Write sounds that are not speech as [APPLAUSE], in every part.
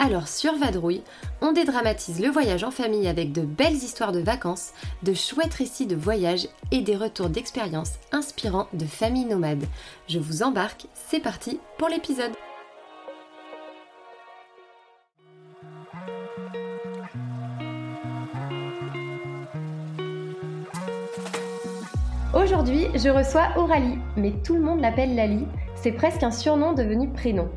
Alors sur Vadrouille, on dédramatise le voyage en famille avec de belles histoires de vacances, de chouettes récits de voyage et des retours d'expériences inspirants de familles nomades. Je vous embarque, c'est parti pour l'épisode. Aujourd'hui, je reçois Aurélie, mais tout le monde l'appelle Lali. C'est presque un surnom devenu prénom.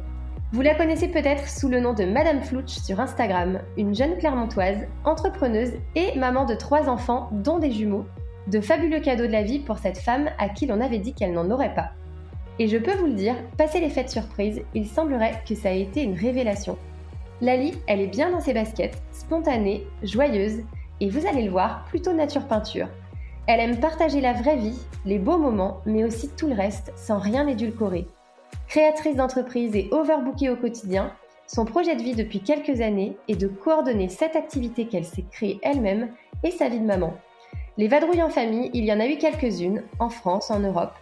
Vous la connaissez peut-être sous le nom de Madame Flouch sur Instagram, une jeune Clermontoise, entrepreneuse et maman de trois enfants, dont des jumeaux. De fabuleux cadeaux de la vie pour cette femme à qui l'on avait dit qu'elle n'en aurait pas. Et je peux vous le dire, passé les fêtes surprises, il semblerait que ça a été une révélation. Lali, elle est bien dans ses baskets, spontanée, joyeuse, et vous allez le voir, plutôt nature peinture. Elle aime partager la vraie vie, les beaux moments, mais aussi tout le reste, sans rien édulcorer. Créatrice d'entreprise et overbookée au quotidien, son projet de vie depuis quelques années est de coordonner cette activité qu'elle s'est créée elle-même et sa vie de maman. Les vadrouilles en famille, il y en a eu quelques-unes, en France, en Europe,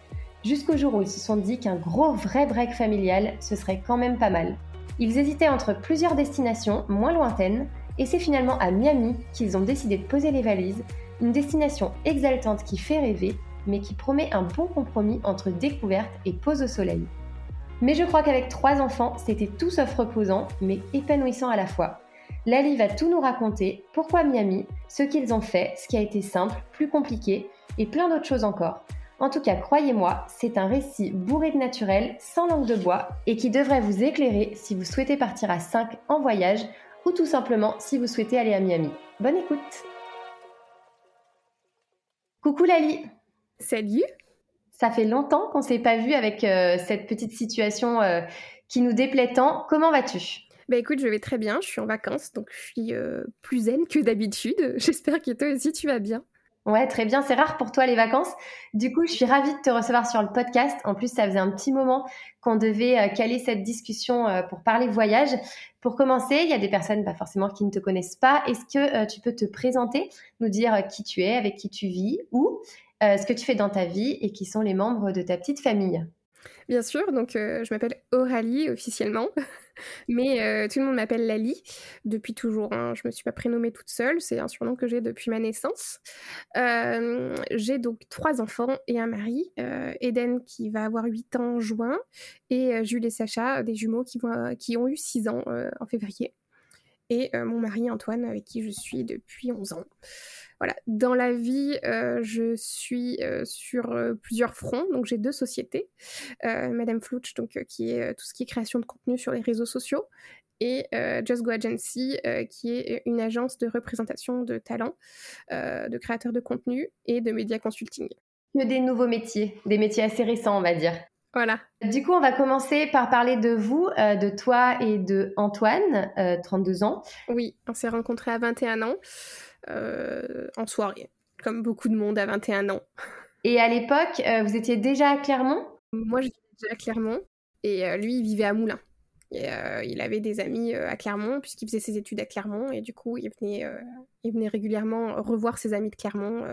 jusqu'au jour où ils se sont dit qu'un gros vrai break familial, ce serait quand même pas mal. Ils hésitaient entre plusieurs destinations moins lointaines, et c'est finalement à Miami qu'ils ont décidé de poser les valises, une destination exaltante qui fait rêver, mais qui promet un bon compromis entre découverte et pause au soleil. Mais je crois qu'avec trois enfants, c'était tout sauf reposant, mais épanouissant à la fois. Lali va tout nous raconter, pourquoi Miami, ce qu'ils ont fait, ce qui a été simple, plus compliqué, et plein d'autres choses encore. En tout cas, croyez-moi, c'est un récit bourré de naturel, sans langue de bois, et qui devrait vous éclairer si vous souhaitez partir à 5 en voyage, ou tout simplement si vous souhaitez aller à Miami. Bonne écoute Coucou Lali Salut ça fait longtemps qu'on s'est pas vu avec euh, cette petite situation euh, qui nous déplaît tant. Comment vas-tu? Bah écoute, je vais très bien, je suis en vacances, donc je suis euh, plus zen que d'habitude. [LAUGHS] J'espère que toi aussi tu vas bien. Ouais, très bien. C'est rare pour toi les vacances. Du coup, je suis ravie de te recevoir sur le podcast. En plus, ça faisait un petit moment qu'on devait caler cette discussion pour parler voyage. Pour commencer, il y a des personnes pas forcément qui ne te connaissent pas. Est-ce que tu peux te présenter, nous dire qui tu es, avec qui tu vis, où? Euh, ce que tu fais dans ta vie et qui sont les membres de ta petite famille. Bien sûr, donc euh, je m'appelle Aurélie officiellement, [LAUGHS] mais euh, tout le monde m'appelle Lali depuis toujours. Hein. Je me suis pas prénommée toute seule, c'est un surnom que j'ai depuis ma naissance. j'ai donc trois enfants et un mari, Eden qui va avoir 8 ans en juin et Jules et Sacha, des jumeaux qui, qui ont eu 6 ans en février. Et mon mari Antoine avec qui je suis depuis 11 ans. Voilà, dans la vie, euh, je suis euh, sur euh, plusieurs fronts. Donc j'ai deux sociétés, Madame Flouch, donc qui est tout ce qui est création de contenu sur les réseaux sociaux, et Just Go Agency, qui est une agence de représentation de talents, de créateurs de contenu et de médias consulting. Que des nouveaux métiers, des métiers assez récents, on va dire. Voilà. Du coup, on va commencer par parler de vous, de toi et de Antoine, 32 ans. Oui, on s'est rencontrés à 21 ans. Euh, en soirée, comme beaucoup de monde à 21 ans. Et à l'époque, euh, vous étiez déjà à Clermont? Moi, j'étais déjà à Clermont et euh, lui, il vivait à Moulins. Et, il avait des amis à Clermont, puisqu'il faisait ses études à Clermont, et du coup, il venait, il venait régulièrement revoir ses amis de Clermont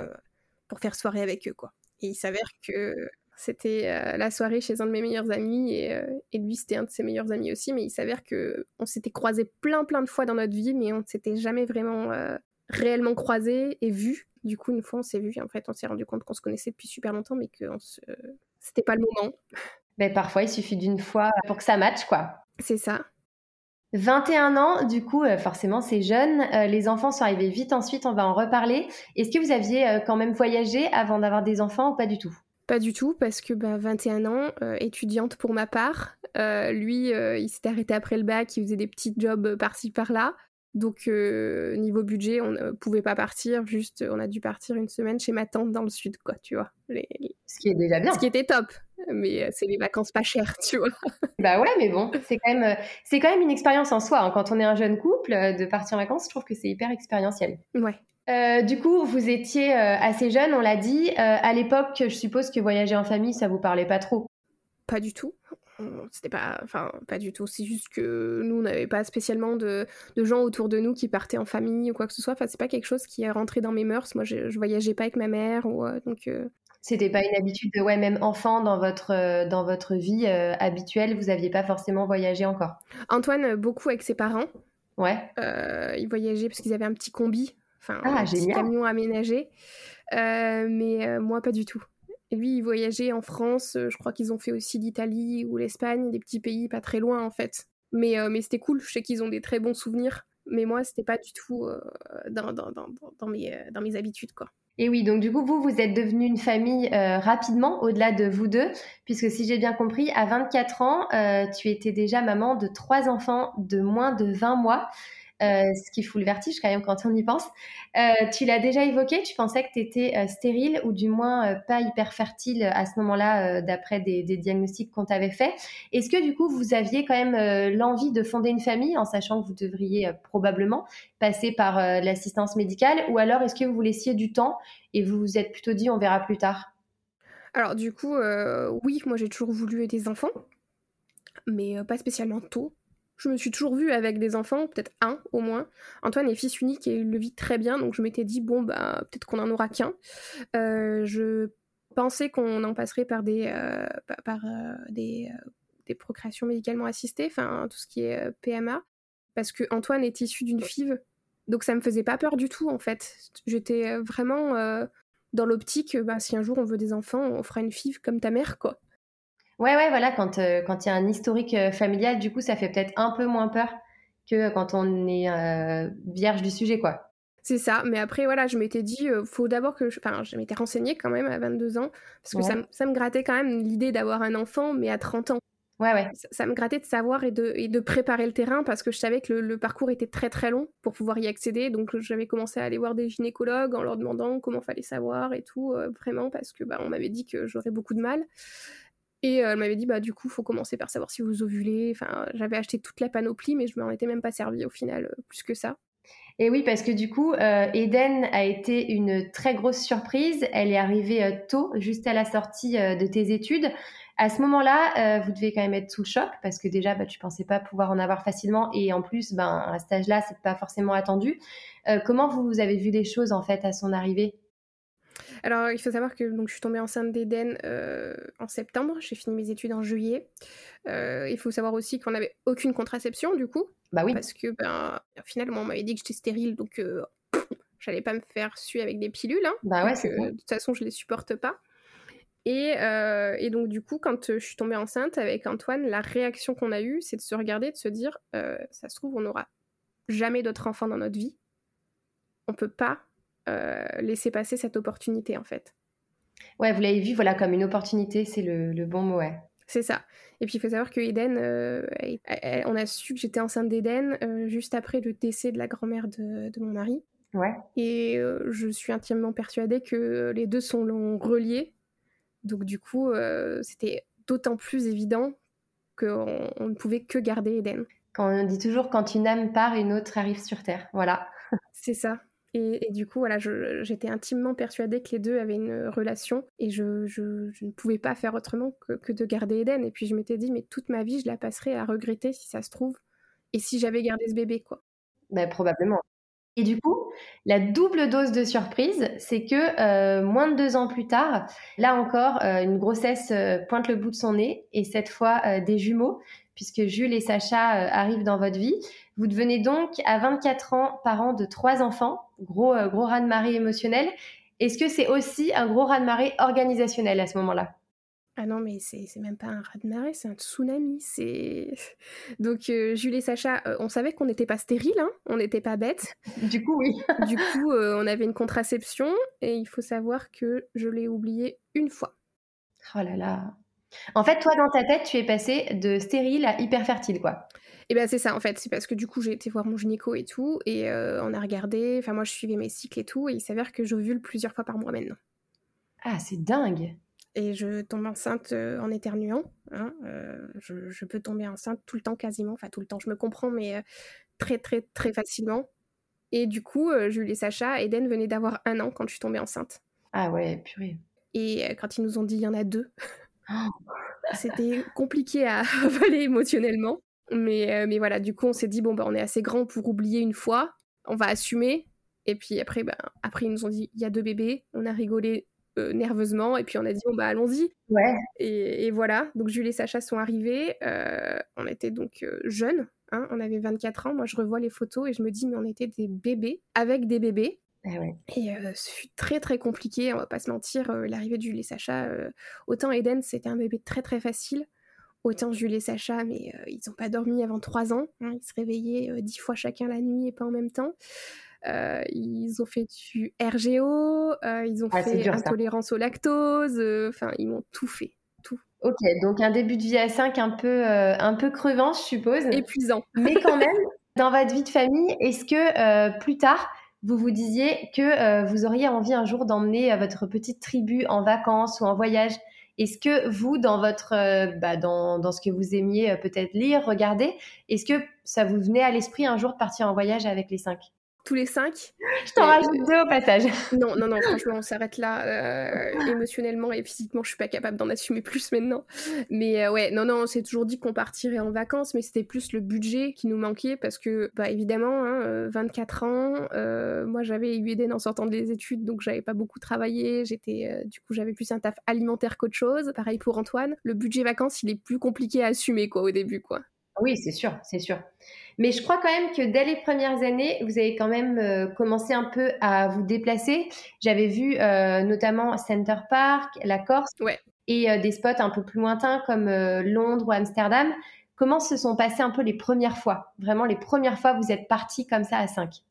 pour faire soirée avec eux, quoi. Et il s'avère que c'était la soirée chez un de mes meilleurs amis, et, et lui, c'était un de ses meilleurs amis aussi, mais il s'avère que on s'était croisés plein, plein de fois dans notre vie, mais on ne s'était jamais vraiment réellement croisé et vu. Du coup, une fois, on s'est vu. En fait, on s'est rendu compte qu'on se connaissait depuis super longtemps, mais que se... c'était pas le moment. [LAUGHS] Mais parfois, il suffit d'une fois pour que ça matche, quoi. C'est ça. 21 ans, du coup, euh, forcément, c'est jeune. Euh, les enfants sont arrivés vite ensuite, on va en reparler. Est-ce que vous aviez euh, quand même voyagé avant d'avoir des enfants ou pas du tout? Pas du tout, parce que bah, 21 ans, étudiante pour ma part. lui, il s'était arrêté après le bac, il faisait des petits jobs par-ci par-là. Donc, euh, niveau budget, on ne pouvait pas partir, juste on a dû partir une semaine chez ma tante dans le sud, quoi, tu vois. Ce qui est déjà bien. Ce qui était top. mais euh, c'est les vacances pas chères, tu vois. [LAUGHS] Bah ouais, mais bon, c'est quand même, quand même une expérience en soi. Hein. Quand on est un jeune couple, de partir en vacances, je trouve que c'est hyper expérientiel. Ouais. Du coup, vous étiez assez jeune, on l'a dit. à l'époque, je suppose que voyager en famille, ça vous parlait pas trop. Pas du tout. C'était pas enfin pas du tout. C'est juste que nous on n'avait pas spécialement de, gens autour de nous qui partaient en famille ou quoi que ce soit. Enfin c'est pas quelque chose qui est rentré dans mes mœurs. Moi je, je voyageais pas avec ma mère ou euh, donc euh. c'était pas une habitude de ouais même enfant dans votre euh, dans votre vie habituelle vous aviez pas forcément voyagé encore? Antoine beaucoup avec ses parents. Ouais. Il voyageait parce qu'ils avaient un petit combi enfin ah, un petit camion aménagé mais moi pas du tout et lui, il voyageait en France, euh, je crois qu'ils ont fait aussi l'Italie ou l'Espagne, des petits pays pas très loin en fait. Mais, euh, mais c'était cool, je sais qu'ils ont des très bons souvenirs, mais moi, c'était pas du tout euh, dans, dans, dans, dans, mes, dans mes habitudes quoi. Et oui, donc du coup, vous, vous êtes devenu une famille rapidement, au-delà de vous deux, puisque si j'ai bien compris, à 24 ans, tu étais déjà maman de trois enfants de moins de 20 mois. Euh, ce qui fout le vertige quand même quand on y pense. Euh, tu l'as déjà évoqué, tu pensais que tu étais euh, stérile ou du moins pas hyper fertile à ce moment-là, d'après des, diagnostics qu'on t'avait fait. Est-ce que du coup, vous aviez quand même l'envie de fonder une famille en sachant que vous devriez probablement passer par l'assistance médicale ou alors est-ce que vous laissiez du temps et vous vous êtes plutôt dit on verra plus tard? Alors du coup, oui, moi j'ai toujours voulu des enfants, mais pas spécialement tôt. Je me suis toujours vue avec des enfants, peut-être un au moins. Antoine est fils unique et il le vit très bien, donc je m'étais dit, bon, bah, peut-être qu'on en aura qu'un. Euh, je pensais qu'on en passerait par des, euh, par, euh, des, des, procréations médicalement assistées, enfin, tout ce qui est PMA, parce que Antoine est issu d'une FIV, donc ça me faisait pas peur du tout, en fait. J'étais vraiment dans l'optique, bah, si un jour on veut des enfants, on fera une FIV comme ta mère, quoi. Ouais, ouais, voilà, quand euh, quand il y a un historique euh, familial, du coup, ça fait peut-être un peu moins peur que quand on est euh, vierge du sujet, quoi. C'est ça, mais après, voilà, je m'étais dit, faut d'abord que je... Enfin, je m'étais renseignée quand même à 22 ans, parce que ça, ça, me grattait quand même l'idée d'avoir un enfant, mais à 30 ans. Ouais, ouais. Ça, me grattait de savoir et de, et de préparer le terrain, parce que je savais que le, parcours était très très long pour pouvoir y accéder, donc j'avais commencé à aller voir des gynécologues en leur demandant comment fallait savoir et tout, vraiment, parce que bah, on m'avait dit que j'aurais beaucoup de mal. Et euh, elle m'avait dit, bah du coup, faut commencer par savoir si vous ovulez. Enfin, j'avais acheté toute la panoplie, mais je m'en étais même pas servi au final, euh, plus que ça. Et oui, parce que du coup, euh, Eden a été une très grosse surprise. Elle est arrivée tôt, juste à la sortie de tes études. À ce moment-là, vous devez quand même être sous le choc parce que déjà, bah, tu pensais pas pouvoir en avoir facilement et en plus, ben, à cet âge-là, c'est pas forcément attendu. comment vous avez vu les choses en fait à son arrivée? Alors, il faut savoir que donc, je suis tombée enceinte d'Eden euh, en septembre. J'ai fini mes études en juillet. Euh, il faut savoir aussi qu'on n'avait aucune contraception, du coup. Bah oui. Parce que, ben, finalement, on m'avait dit que j'étais stérile, donc euh, j'allais pas me faire suer avec des pilules. Hein. bah ouais, c'est De toute façon, je les supporte pas. Et, et, donc, du coup, quand je suis tombée enceinte avec Antoine, la réaction qu'on a eue, c'est de se regarder, de se dire ça se trouve, on n'aura jamais d'autres enfants dans notre vie. On peut pas laisser passer cette opportunité en fait. Ouais, vous l'avez vu, voilà, comme une opportunité, c'est le, bon mot, ouais. C'est ça. Et puis il faut savoir que Eden, euh, on a su que j'étais enceinte d'Eden euh, juste après le décès de la grand-mère de, mon mari. Ouais. Et je suis intimement persuadée que les deux sont reliés. Donc du coup, c'était d'autant plus évident qu'on on ne pouvait que garder Eden. Quand on dit toujours quand une âme part, une autre arrive sur Terre. Voilà. C'est ça. Et, du coup, voilà, j'étais intimement persuadée que les deux avaient une relation et je, ne pouvais pas faire autrement que, de garder Eden. Et puis je m'étais dit, mais toute ma vie, je la passerais à regretter si ça se trouve. Et si j'avais gardé ce bébé, quoi. Ben, probablement. Et du coup, la double dose de surprise, c'est que euh, moins de deux ans plus tard, là encore, euh, une grossesse euh, pointe le bout de son nez, et cette fois des jumeaux, puisque Jules et Sacha arrivent dans votre vie. Vous devenez donc à 24 ans parent de trois enfants, gros, gros raz-de-marée émotionnel. Est-ce que c'est aussi un gros raz-de-marée organisationnel à ce moment-là? Ah non, mais c'est même pas un raz-de-marée, c'est un tsunami. C'est [LAUGHS] donc euh, Jules et Sacha, euh, on savait qu'on n'était pas stérile, hein, on n'était pas bêtes. [LAUGHS] Du coup, oui. [LAUGHS] du coup, euh, on avait une contraception et il faut savoir que je l'ai oublié une fois. Oh là là. En fait, toi, dans ta tête, tu es passé de stérile à hyper fertile, quoi. Et ben c'est ça en fait, c'est parce que du coup j'ai été voir mon gynéco et tout, et on a regardé, enfin moi je suivais mes cycles et tout, et il s'avère que j'ovule plusieurs fois par mois maintenant. Ah c'est dingue et je tombe enceinte en éternuant. Hein, je, je, peux tomber enceinte tout le temps quasiment, enfin tout le temps, je me comprends, mais très très très facilement. Et du coup, Julie et Sacha, Eden venait d'avoir un an quand je suis tombée enceinte. Ah ouais, purée. Et quand ils nous ont dit il y en a deux, oh. c'était compliqué à [LAUGHS] avaler émotionnellement. Mais, mais voilà, du coup, on s'est dit, bon, bah, on est assez grand pour oublier une fois, on va assumer. Et puis après, bah, après ils nous ont dit, il y a deux bébés, on a rigolé euh, nerveusement et puis on a dit bon bah allons-y. Ouais. Et, voilà, donc Julie et Sacha sont arrivés. Euh, on était donc euh, jeunes, hein, on avait 24 ans. Moi je revois les photos et je me dis mais on était des bébés avec des bébés. Ouais. Et ce fut très très compliqué, on va pas se mentir. L'arrivée de Julie et Sacha, autant Eden c'était un bébé très très facile. Autant Julie et Sacha, mais ils n'ont pas dormi avant 3 ans. Hein. ils se réveillaient 10 fois chacun la nuit et pas en même temps. Euh, ils ont fait du RGO, euh, ils ont fait intolérance au lactose, euh, enfin, ils m'ont tout fait. Tout. Ok, donc un début de vie à 5 un peu, un peu crevant, je suppose. Épuisant. [LAUGHS] Mais quand même, dans votre vie de famille, est-ce que plus tard, vous vous disiez que vous auriez envie un jour d'emmener votre petite tribu en vacances ou en voyage? Est-ce que vous, dans votre, bah, dans, dans, ce que vous aimiez peut-être lire, regarder, est-ce que ça vous venait à l'esprit un jour de partir en voyage avec les cinq? Tous les cinq. Je t'en rajoute deux au passage. [LAUGHS] Non, non, non, franchement, on s'arrête là. Euh, émotionnellement et physiquement, je suis pas capable d'en assumer plus maintenant. Mais euh, ouais, non, non, on s'est toujours dit qu'on partirait en vacances, mais c'était plus le budget qui nous manquait parce que, bah évidemment, 24 hein, euh, ans, moi j'avais eu Eden en sortant des études, donc j'avais pas beaucoup travaillé. J'étais, du coup, j'avais plus un taf alimentaire qu'autre chose. Pareil pour Antoine. Le budget vacances, il est plus compliqué à assumer, quoi, au début, quoi. Oui, c'est sûr, c'est sûr. Mais je crois quand même que dès les premières années, vous avez quand même euh, commencé un peu à vous déplacer. J'avais vu euh, notamment Center Park, la Corse, et euh, des spots un peu plus lointains comme Londres ou Amsterdam. Comment se sont passées un peu les premières fois? Vraiment, les premières fois, vous êtes partis comme ça à 5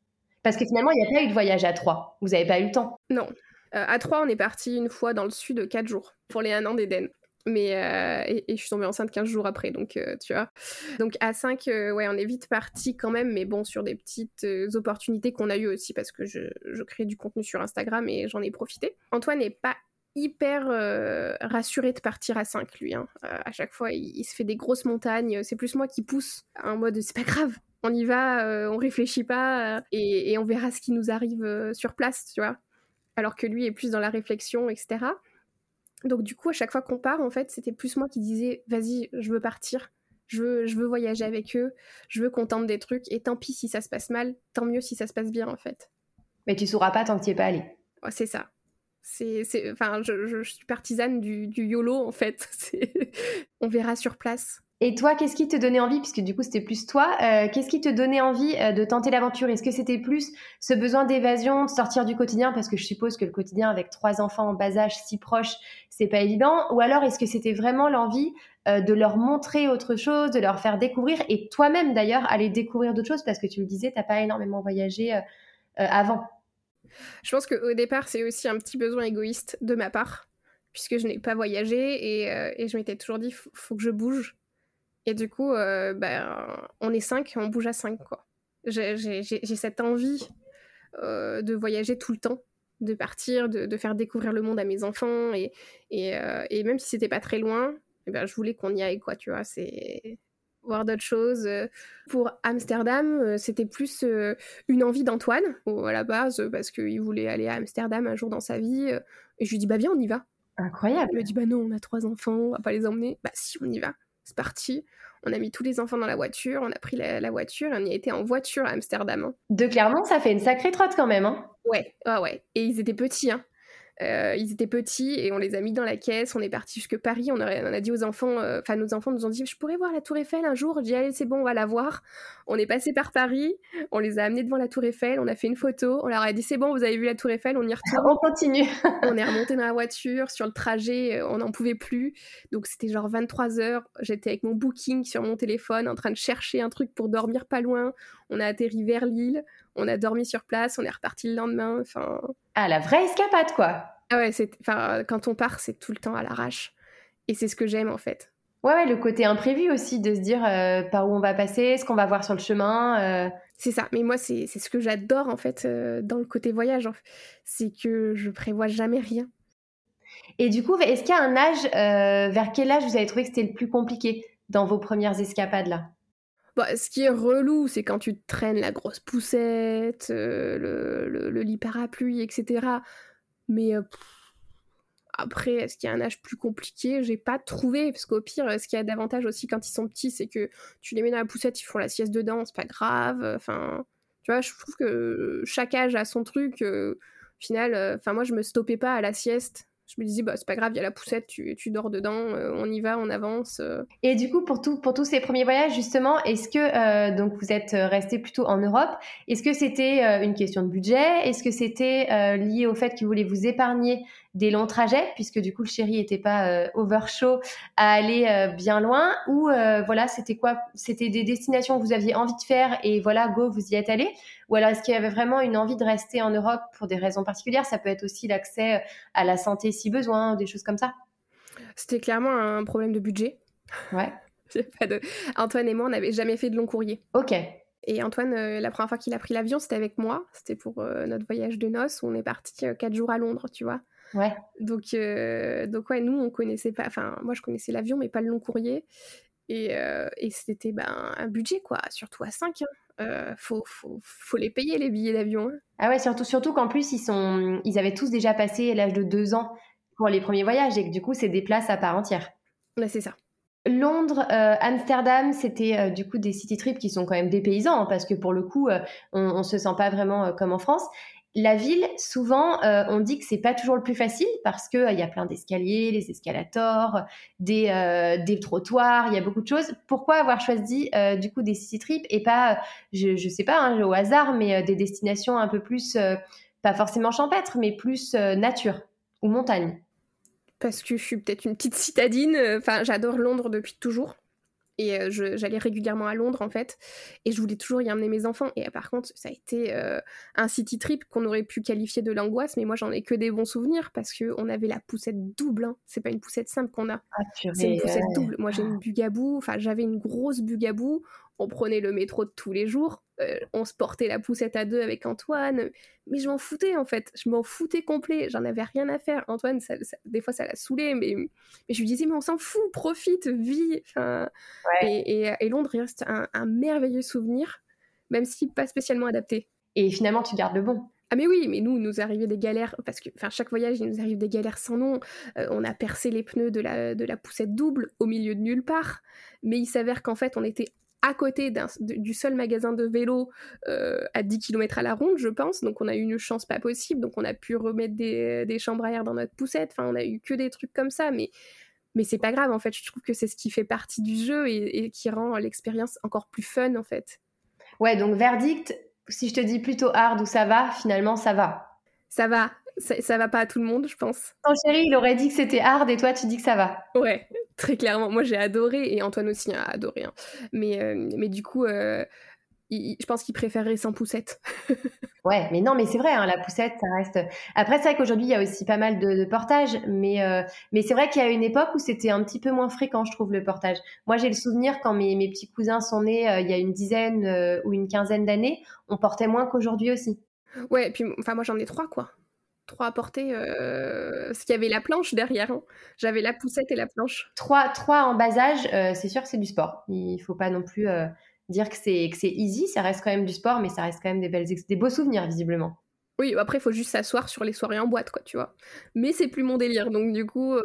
Parce que finalement, il n'y a pas eu de voyage à 3. Vous n'avez pas eu le temps. Non. à 3, on est parti une fois dans le sud 4 jours pour les 1 an d'Éden. Mais euh, et, je suis tombée enceinte 15 jours après, donc euh, tu vois. Donc à 5, euh, ouais, on est vite parti quand même, mais bon, sur des petites opportunités qu'on a eues aussi parce que je, crée du contenu sur Instagram et j'en ai profité. Antoine n'est pas hyper rassuré de partir à 5, lui. Hein. à chaque fois, il, se fait des grosses montagnes. C'est plus moi qui pousse en mode c'est pas grave, on y va, on réfléchit pas et, et, on verra ce qui nous arrive sur place, tu vois. Alors que lui est plus dans la réflexion, etc. Donc du coup, à chaque fois qu'on part, en fait, c'était plus moi qui disais, vas-y, je veux partir, je veux, je veux voyager avec eux, je veux qu'on tente des trucs, et tant pis si ça se passe mal, tant mieux si ça se passe bien, en fait. Mais tu sauras pas tant que tu es pas allé. c'est ça. C'est, enfin, je, suis partisane du, du YOLO, en fait. [LAUGHS] On verra sur place. Et toi, qu'est-ce qui te donnait envie, puisque du coup c'était plus toi, euh, qu'est-ce qui te donnait envie euh, de tenter l'aventure? Est-ce que c'était plus ce besoin d'évasion, de sortir du quotidien, parce que je suppose que le quotidien avec trois enfants en bas âge si proches, c'est pas évident, ou alors est-ce que c'était vraiment l'envie euh, de leur montrer autre chose, de leur faire découvrir, et toi-même d'ailleurs aller découvrir d'autres choses, parce que tu le disais, t'as pas énormément voyagé avant. Je pense qu'au départ c'est aussi un petit besoin égoïste de ma part, puisque je n'ai pas voyagé et, je m'étais toujours dit faut, faut que je bouge et du coup, euh, ben, on est cinq, on bouge à cinq, quoi. J'ai cette envie euh, de voyager tout le temps, de partir, de, faire découvrir le monde à mes enfants. Et, et, euh, même si c'était pas très loin, eh ben, je voulais qu'on y aille, quoi, tu vois. C'est voir d'autres choses. Pour Amsterdam, c'était plus une envie d'Antoine, à la base, parce qu'il voulait aller à Amsterdam un jour dans sa vie. Et je lui dis, bah viens, on y va. Incroyable. Il me dit, bah non, on a trois enfants, on va pas les emmener. Bah si, on y va. C'est parti. On a mis tous les enfants dans la voiture, on a pris la, voiture et on y a été en voiture à Amsterdam. Hein. De Clermont, ça fait une sacrée trotte quand même. Hein. ouais, ouais, ouais. Et ils étaient petits. Hein. Euh, ils étaient petits et on les a mis dans la caisse. On est parti jusque Paris. On a, dit aux enfants, euh, enfin nos enfants nous ont dit, je pourrais voir la Tour Eiffel un jour. J'ai dit allez c'est bon, on va la voir. On est passé par Paris. On les a amenés devant la Tour Eiffel. On a fait une photo. On leur a dit c'est bon, vous avez vu la Tour Eiffel, on y retourne. on continue. [LAUGHS] on est remonté dans la voiture. Sur le trajet, euh, on n'en pouvait plus. Donc c'était genre 23 heures. J'étais avec mon booking sur mon téléphone en train de chercher un truc pour dormir pas loin. On a atterri vers Lille. On a dormi sur place. On est reparti le lendemain. Enfin. Ah la vraie escapade quoi. Ah ouais, c'est, enfin, quand on part, c'est tout le temps à l'arrache. Et c'est ce que j'aime en fait. Ouais, ouais, le côté imprévu aussi, de se dire euh, par où on va passer, ce qu'on va voir sur le chemin. Euh. C'est ça, mais moi, c'est, ce que j'adore en fait euh, dans le côté voyage. C'est que je prévois jamais rien. Et du coup, est-ce qu'il y a un âge, vers quel âge vous avez trouvé que c'était le plus compliqué dans vos premières escapades là? Bah, ce qui est relou, c'est quand tu traînes la grosse poussette, le, le, lit parapluie, etc. Mais après, est-ce qu'il y a un âge plus compliqué? J'ai pas trouvé, parce qu'au pire, ce qu'il y a d'avantage aussi quand ils sont petits, c'est que tu les mets dans la poussette, ils font la sieste dedans, c'est pas grave. Enfin, tu vois, je trouve que chaque âge a son truc. au final, moi, je me stoppais pas à la sieste je me disais, bah, c'est pas grave, il y a la poussette, tu, tu dors dedans, euh, on y va, on avance. Euh. Et du coup, pour, tout, pour tous ces premiers voyages, justement, est-ce que euh, donc vous êtes resté plutôt en Europe Est-ce que c'était une question de budget? Est-ce que c'était lié au fait que vous voulez vous épargner des longs trajets, puisque du coup le chéri n'était pas over show à aller bien loin Ou voilà, c'était quoi C'était des destinations que vous aviez envie de faire et voilà, go, vous y êtes allé? Ou alors est-ce qu'il y avait vraiment une envie de rester en Europe pour des raisons particulières? Ça peut être aussi l'accès à la santé si besoin, des choses comme ça. C'était clairement un problème de budget. Ouais. [LAUGHS] Antoine et moi, on n'avait jamais fait de long courrier. Ok. Et Antoine, euh, la première fois qu'il a pris l'avion, c'était avec moi. C'était pour euh, notre voyage de noces où on est parti euh, quatre jours à Londres, tu vois. Ouais. Donc, donc ouais, nous, on connaissait pas. Enfin, moi, je connaissais l'avion, mais pas le long courrier. Et, et c'était ben, un budget, quoi, surtout à 5. Euh, faut, faut, faut, les payer les billets d'avion. Hein. Ah ouais, surtout, surtout qu'en plus, ils, sont, ils avaient tous déjà passé l'âge de deux ans pour les premiers voyages et que du coup, c'est des places à part entière. Ouais, c'est ça. Londres, euh, Amsterdam, c'était euh, du coup des city trips qui sont quand même des paysans hein, parce que pour le coup, on, on se sent pas vraiment comme en France. La ville, souvent, euh, on dit que c'est pas toujours le plus facile parce qu'il il y a plein d'escaliers, les escalators, des, euh, des trottoirs, il y a beaucoup de choses. Pourquoi avoir choisi euh, du coup des city trips et pas, je, je sais pas, hein, au hasard, mais des destinations un peu plus, pas forcément champêtres, mais plus nature ou montagne? Parce que je suis peut-être une petite citadine. Enfin, j'adore Londres depuis toujours. Et euh, j'allais régulièrement à Londres, en fait. Et je voulais toujours y emmener mes enfants. Et euh, par contre, ça a été euh, un city trip qu'on aurait pu qualifier de l'angoisse. Mais moi, j'en ai que des bons souvenirs parce qu'on avait la poussette double. Hein. C'est pas une poussette simple qu'on a. Ah, c'est une poussette double. Moi, j'ai une bugaboo. Enfin, j'avais une grosse bugaboo on prenait le métro de tous les jours, euh, on se portait la poussette à deux avec Antoine, mais je m'en foutais en fait, je m'en foutais complet, j'en avais rien à faire. Antoine, des fois ça l'a saoulé, mais, je lui disais, mais on s'en fout, profite, vis. Et, Londres reste un, merveilleux souvenir, même si pas spécialement adapté. Et finalement, tu gardes le bon. Ah mais oui, mais nous, il nous arrivait des galères, parce que enfin, chaque voyage, il nous arrive des galères sans nom. Euh, on a percé les pneus de la, de la poussette double au milieu de nulle part, mais il s'avère qu'en fait, on était à côté du seul magasin de vélo euh, à 10 km à la ronde, je pense. Donc on a eu une chance pas possible. Donc on a pu remettre des, chambres à air dans notre poussette. Enfin, on a eu que des trucs comme ça. Mais, mais c'est pas grave, en fait. Je trouve que c'est ce qui fait partie du jeu et, qui rend l'expérience encore plus fun, en fait. Ouais, donc verdict, si je te dis plutôt hard ou ça va, finalement ça va. Ça va. Ça, ça, va pas à tout le monde, je pense. Ton chéri, il aurait dit que c'était hard et toi, tu dis que ça va. Ouais, très clairement. Moi, j'ai adoré et Antoine aussi a adoré. Hein. Mais, euh, mais du coup, euh, je pense qu'il préférerait sans poussette. [LAUGHS] ouais, mais non, mais c'est vrai, hein, la poussette, ça reste. Après, c'est vrai qu'aujourd'hui, il y a aussi pas mal de, portages, mais, euh, mais c'est vrai qu'il y a une époque où c'était un petit peu moins fréquent, je trouve, le portage. Moi, j'ai le souvenir quand mes, mes petits cousins sont nés il y a une dizaine ou une quinzaine d'années, on portait moins qu'aujourd'hui aussi. Ouais, et puis, enfin, moi, j'en ai trois, quoi trois à porter, euh, parce qu'il y avait la planche derrière. Hein. J'avais la poussette et la planche. Trois, trois en bas âge, euh, c'est sûr que c'est du sport. Il faut pas non plus euh, dire que c'est easy. Ça reste quand même du sport, mais ça reste quand même des belles, des beaux souvenirs visiblement. Oui, après, il faut juste s'asseoir sur les soirées en boîte, quoi, tu vois. Mais c'est plus mon délire, donc du coup,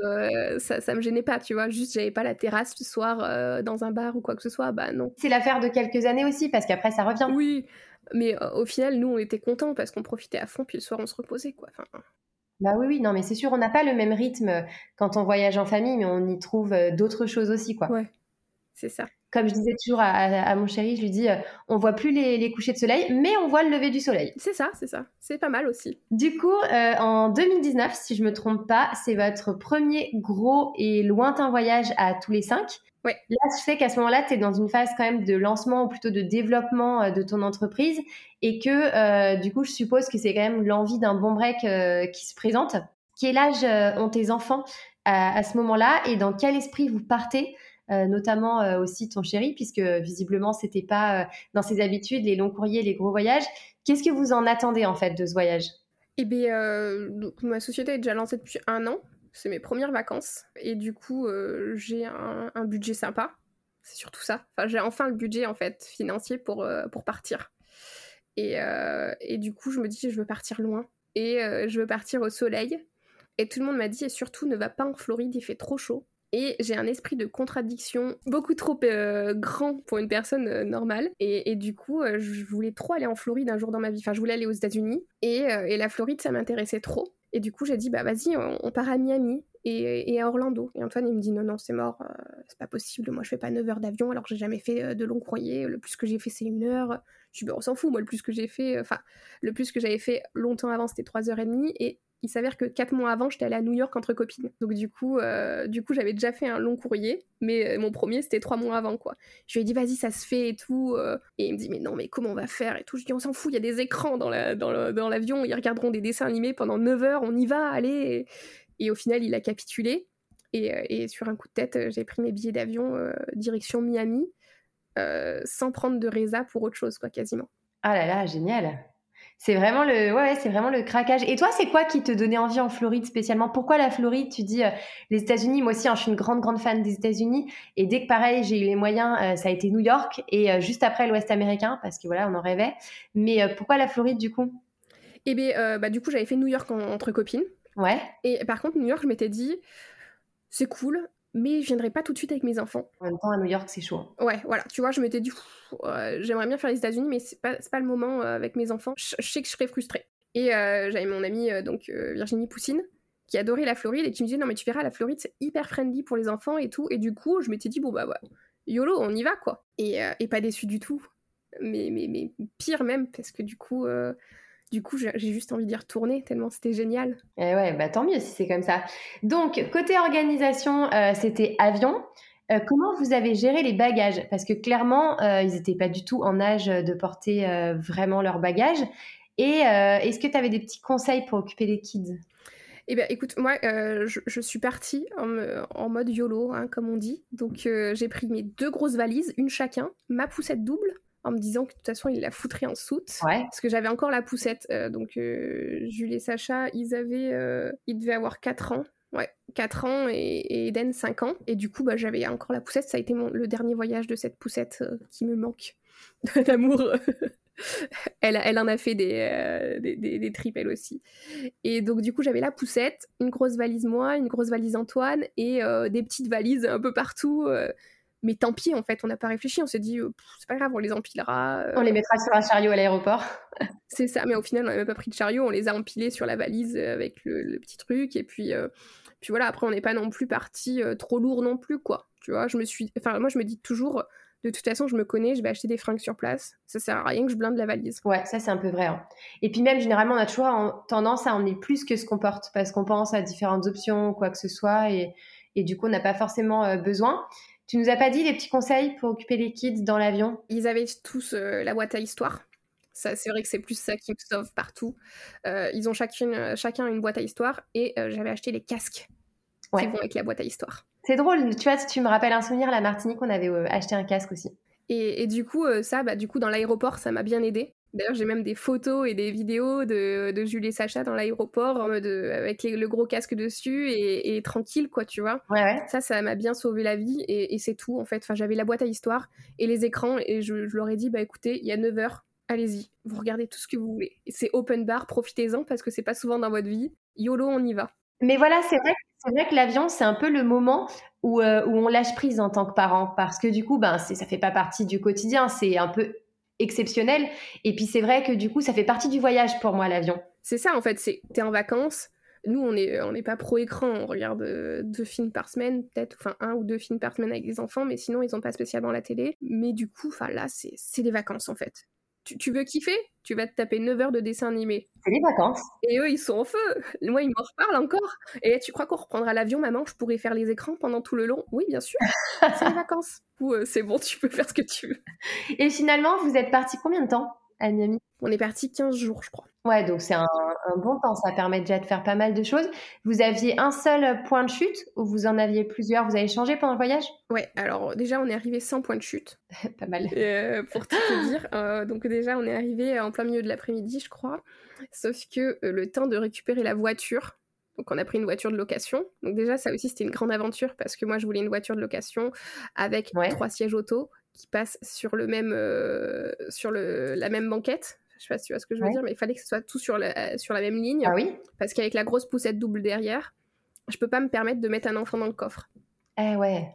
ça, ça me gênait pas, tu vois. Juste, j'avais pas la terrasse ce soir dans un bar ou quoi que ce soit, bah non. C'est l'affaire de quelques années aussi, parce qu'après, ça revient. Oui, mais euh, au final, nous, on était contents parce qu'on profitait à fond, puis le soir, on se reposait, quoi. Bah oui, oui, non, mais c'est sûr, on n'a pas le même rythme quand on voyage en famille, mais on y trouve euh, d'autres choses aussi, quoi. Ouais, c'est ça. Comme je disais toujours à, mon chéri, je lui dis, euh, on voit plus les, couchers de soleil, mais on voit le lever du soleil. C'est ça, c'est ça. C'est pas mal aussi. Du coup, en 2019, si je me trompe pas, c'est votre premier gros et lointain voyage à tous les cinq. Ouais. Là, je sais qu'à ce moment-là, tu es dans une phase quand même de lancement ou plutôt de développement euh, de ton entreprise et que euh, du coup, je suppose que c'est quand même l'envie d'un bon break euh, qui se présente. Quel âge ont tes enfants à, ce moment-là et dans quel esprit vous partez notamment aussi ton chéri, puisque visiblement c'était pas dans ses habitudes les longs courriers, les gros voyages. Qu'est-ce que vous en attendez en fait de ce voyage? Eh bien, ma société est déjà lancée depuis un an, c'est mes premières vacances. Et du coup, euh, j'ai un, budget sympa. C'est surtout ça. Enfin, j'ai enfin le budget en fait financier pour, euh, pour partir. Et, et, du coup, je me dis, je veux partir loin. Et je veux partir au soleil. Et tout le monde m'a dit, et surtout, ne va pas en Floride, il fait trop chaud. Et j'ai un esprit de contradiction beaucoup trop euh, grand pour une personne euh, normale. Et, du coup, euh, je voulais trop aller en Floride un jour dans ma vie. Enfin, je voulais aller aux États-Unis. Et, la Floride, ça m'intéressait trop. Et du coup, j'ai dit, bah vas-y, on, part à Miami et, à Orlando. Et Antoine, il me dit, non, non, c'est mort, c'est pas possible. Moi, je fais pas 9 heures d'avion alors que j'ai jamais fait de long courrier. Le plus que j'ai fait, c'est une heure. Je suis, bah, on s'en fout, moi, le plus que j'ai fait, enfin, le plus que j'avais fait longtemps avant, c'était 3h30. Et il s'avère que quatre mois avant, j'étais allée à New York entre copines. Donc du coup, euh, coup, j'avais déjà fait un long courrier, mais euh, mon premier c'était trois mois avant quoi. Je lui ai dit vas-y, ça se fait et tout, euh. et il me dit mais non mais comment on va faire et tout? Je dis on s'en fout, il y a des écrans dans la dans l'avion, ils regarderont des dessins animés pendant 9 heures, on y va, allez. Et, au final, il a capitulé. Et, et sur un coup de tête, j'ai pris mes billets d'avion direction Miami, sans prendre de résa pour autre chose quoi, quasiment. Ah là là, génial. C'est vraiment le, ouais, c'est vraiment le craquage. Et toi, c'est quoi qui te donnait envie en Floride spécialement? Pourquoi la Floride? Tu dis euh, les États-Unis. Moi aussi, hein, je suis une grande, grande fan des États-Unis. Et dès que pareil, j'ai eu les moyens, euh, ça a été New York et euh, juste après l'Ouest américain parce que voilà, on en rêvait. Mais pourquoi la Floride du coup? Eh bien, bah, du coup, j'avais fait New York entre copines. Ouais. Et par contre, New York, je m'étais dit, c'est cool, mais je viendrai pas tout de suite avec mes enfants. En même temps, à New York, c'est chaud. Hein. Ouais, voilà. Tu vois, je m'étais dit, j'aimerais bien faire les États-Unis, mais c'est pas, pas le moment euh, avec mes enfants. Je, sais que je serais frustrée. Et euh, j'avais mon amie, euh, donc Virginie Poussine, qui adorait la Floride et qui me disait, non, mais tu verras, la Floride, c'est hyper friendly pour les enfants et tout. Et du coup, je m'étais dit, bon, bah, ouais, YOLO, on y va, quoi. Et, et pas déçu du tout. Mais, mais, mais pire même, parce que du coup du coup, j'ai juste envie d'y retourner tellement c'était génial. Et eh ouais, bah tant mieux si c'est comme ça. Donc, côté organisation, euh, c'était avion. Euh, comment vous avez géré les bagages? Parce que clairement, euh, ils n'étaient pas du tout en âge de porter vraiment leurs bagages. Et est-ce que tu avais des petits conseils pour occuper les kids? Eh bien, écoute, moi, je, suis partie en, mode YOLO, hein, comme on dit. Donc, j'ai pris mes deux grosses valises, une chacun, ma poussette double, en me disant que de toute façon il la foutrait en soute. Parce que j'avais encore la poussette euh, donc euh, Julie et Sacha ils avaient euh, ils devaient avoir 4 ans. Ouais 4 ans et, Eden 5 ans. Et du coup bah, j'avais encore la poussette. Ça a été mon, le dernier voyage de cette poussette qui me manque [LAUGHS] d'amour. [LAUGHS] Elle, elle en a fait des, des, des, des, tripes elle aussi. Et donc du coup j'avais la poussette une grosse valise moi une grosse valise Antoine et des petites valises un peu partout mais tant pis, en fait, on n'a pas réfléchi, on s'est dit, oh, c'est pas grave, on les empilera. On les mettra sur un chariot à l'aéroport. [LAUGHS] c'est ça, mais au final, on n'a même pas pris de chariot, on les a empilés sur la valise euh, avec le, petit truc, et puis, euh, puis voilà, après, on n'est pas non plus parti euh, trop lourd non plus, quoi. Tu vois, je me suis. Enfin, moi, je me dis toujours, de toute façon, je me connais, je vais acheter des fringues sur place. Ça sert à rien que je blinde la valise. Ouais, ça c'est un peu vrai. Hein. Et puis même, généralement, on a toujours tendance à emmener plus que ce qu'on porte parce qu'on pense à différentes options quoi que ce soit. Et, et du coup, on n'a pas forcément besoin. Tu nous as pas dit des petits conseils pour occuper les kids dans l'avion? Ils avaient tous euh, la boîte à histoire. Ça, c'est vrai que c'est plus ça qui me sauve partout. Euh, ils ont chacune, euh, chacun une boîte à histoire et j'avais acheté les casques qui vont avec la boîte à histoire. C'est drôle, tu vois, tu me rappelles un souvenir, la Martinique, on avait acheté un casque aussi. Et, et du coup, ça, bah, du coup, dans l'aéroport, ça m'a bien aidé. D'ailleurs, j'ai même des photos et des vidéos de, de Julie et Sacha dans l'aéroport avec le gros casque dessus et, tranquille, quoi, tu vois. Ouais, ouais. Ça, ça m'a bien sauvé la vie et, c'est tout, en fait. Enfin, j'avais la boîte à histoire et les écrans et je, leur ai dit, bah écoutez, il y a 9 heures, allez-y, vous regardez tout ce que vous voulez. C'est open bar, profitez-en parce que c'est pas souvent dans votre vie. YOLO, on y va. Mais voilà, c'est vrai, c'est vrai que l'avion, c'est un peu le moment où, euh, où, on lâche prise en tant que parent parce que du coup, ben, ça fait pas partie du quotidien, c'est un peu exceptionnel. Et puis c'est vrai que du coup, ça fait partie du voyage pour moi, l'avion. C'est ça, en fait, c'est t'es en vacances. Nous, on n'est on est pas pro-écran, on regarde euh, deux films par semaine, peut-être, enfin un ou deux films par semaine avec les enfants, mais sinon, ils n'ont pas spécialement la télé. Mais du coup, là, c'est des vacances, en fait tu, veux kiffer? Tu vas te taper 9 heures de dessin animé. C'est les vacances. Et eux, ils sont en feu. [LAUGHS] Moi, ils m'en reparlent encore. Et tu crois qu'on reprendra l'avion, maman Je pourrais faire les écrans pendant tout le long? Oui, bien sûr. [LAUGHS] c'est les vacances. Ou euh, c'est bon, tu peux faire ce que tu veux. Et finalement, vous êtes parti combien de temps à Miami? On est parti 15 jours, je crois. Ouais, donc c'est un, bon temps, ça permet déjà de faire pas mal de choses. Vous aviez un seul point de chute ou vous en aviez plusieurs? Vous avez changé pendant le voyage? Ouais, alors déjà on est arrivé sans point de chute. [LAUGHS] pas mal. Euh, pour tout te dire, euh, donc déjà on est arrivé en plein milieu de l'après-midi, je crois. Sauf que euh, le temps de récupérer la voiture, Donc on a pris une voiture de location. Donc déjà ça aussi c'était une grande aventure parce que moi je voulais une voiture de location avec trois sièges auto qui passent sur le même euh, sur le, la même banquette. Je sais pas si tu vois ce que je veux dire, mais il fallait que ce soit tout sur la, sur la même ligne. Ah oui? Parce qu'avec la grosse poussette double derrière, je peux pas me permettre de mettre un enfant dans le coffre. Eh ouais,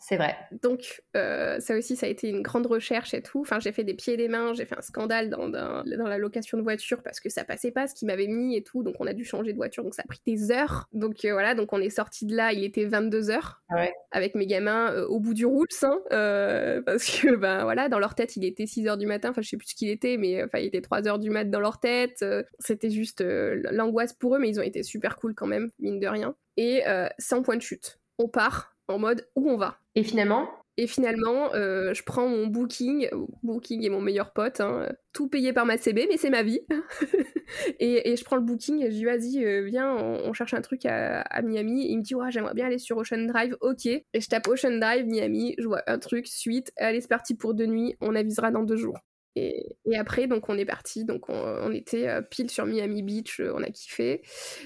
c'est vrai. Donc euh, ça aussi, ça a été une grande recherche et tout. Enfin, j'ai fait des pieds et des mains, j'ai fait un scandale dans, dans, la location de voiture parce que ça passait pas ce qu'il m'avait mis et tout. Donc on a dû changer de voiture, donc ça a pris des heures. Donc euh, voilà, donc on est sorti de là, il était 22 heures ouais. avec mes gamins euh, au bout du roules, hein, [LAUGHS] parce que ben voilà, dans leur tête, il était 6 heures du matin. Enfin, je sais plus ce qu'il était, mais enfin, il était 3 heures du mat dans leur tête. C'était juste l'angoisse pour eux, mais ils ont été super cool quand même, mine de rien. Et sans point de chute. On part, en mode où on va. Et finalement et finalement, euh, je prends mon booking, booking est mon meilleur pote, hein, tout payé par ma CB, mais c'est ma vie. [LAUGHS] et, je prends le booking et je dis vas-y, euh, viens, on, cherche un truc à, Miami. il me dit ouais, j'aimerais bien aller sur Ocean Drive, ok. Et je tape Ocean Drive, Miami, je vois un truc, suite, allez c'est parti pour deux nuits, on avisera dans deux jours. Et, après, donc on est parti, donc on, on était euh, pile sur Miami Beach, on a kiffé.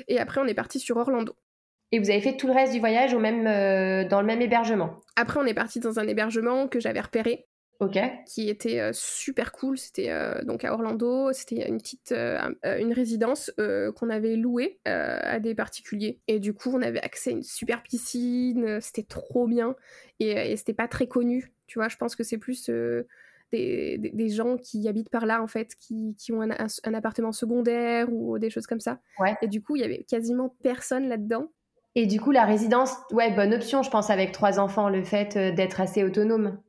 Et après, on est parti sur Orlando. Et vous avez fait tout le reste du voyage au même, euh, dans le même hébergement Après, on est parti dans un hébergement que j'avais repéré. Ok. Qui était euh, super cool. C'était euh, donc à Orlando. C'était une petite une résidence qu'on avait louée à des particuliers. Et du coup, on avait accès à une super piscine. C'était trop bien. Et, c'était pas très connu. Tu vois, je pense que c'est plus. Des, des, gens qui habitent par là en fait, qui, qui ont un, un, appartement secondaire ou des choses comme ça. Ouais. Et du coup, il y avait quasiment personne là-dedans. Et du coup, la résidence, ouais, bonne option, je pense, avec trois enfants, le fait euh, d'être assez autonome.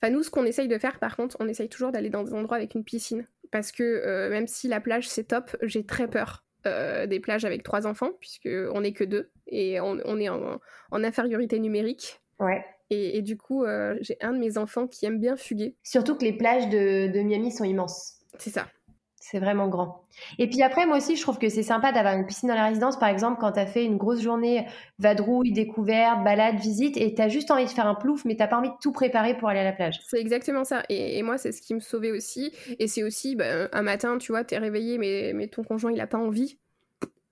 Enfin, nous, ce qu'on essaye de faire, par contre, on essaye toujours d'aller dans des endroits avec une piscine. Parce que euh, même si la plage, c'est top, j'ai très peur euh, des plages avec trois enfants, puisqu'on n'est que deux, et on, est en, infériorité numérique. Ouais. Et, du coup, j'ai un de mes enfants qui aime bien fuguer. Surtout que les plages de Miami sont immenses. C'est ça. C'est vraiment grand. Et puis après, moi aussi, je trouve que c'est sympa d'avoir une piscine dans la résidence, par exemple, quand tu as fait une grosse journée vadrouille, découverte, balade, visite, et tu as juste envie de faire un plouf, mais t'as pas envie de tout préparer pour aller à la plage. C'est exactement ça. Et, moi, c'est ce qui me sauvait aussi. Et c'est aussi, bah, un matin, tu vois, tu es réveillé, mais, mais ton conjoint, il a pas envie.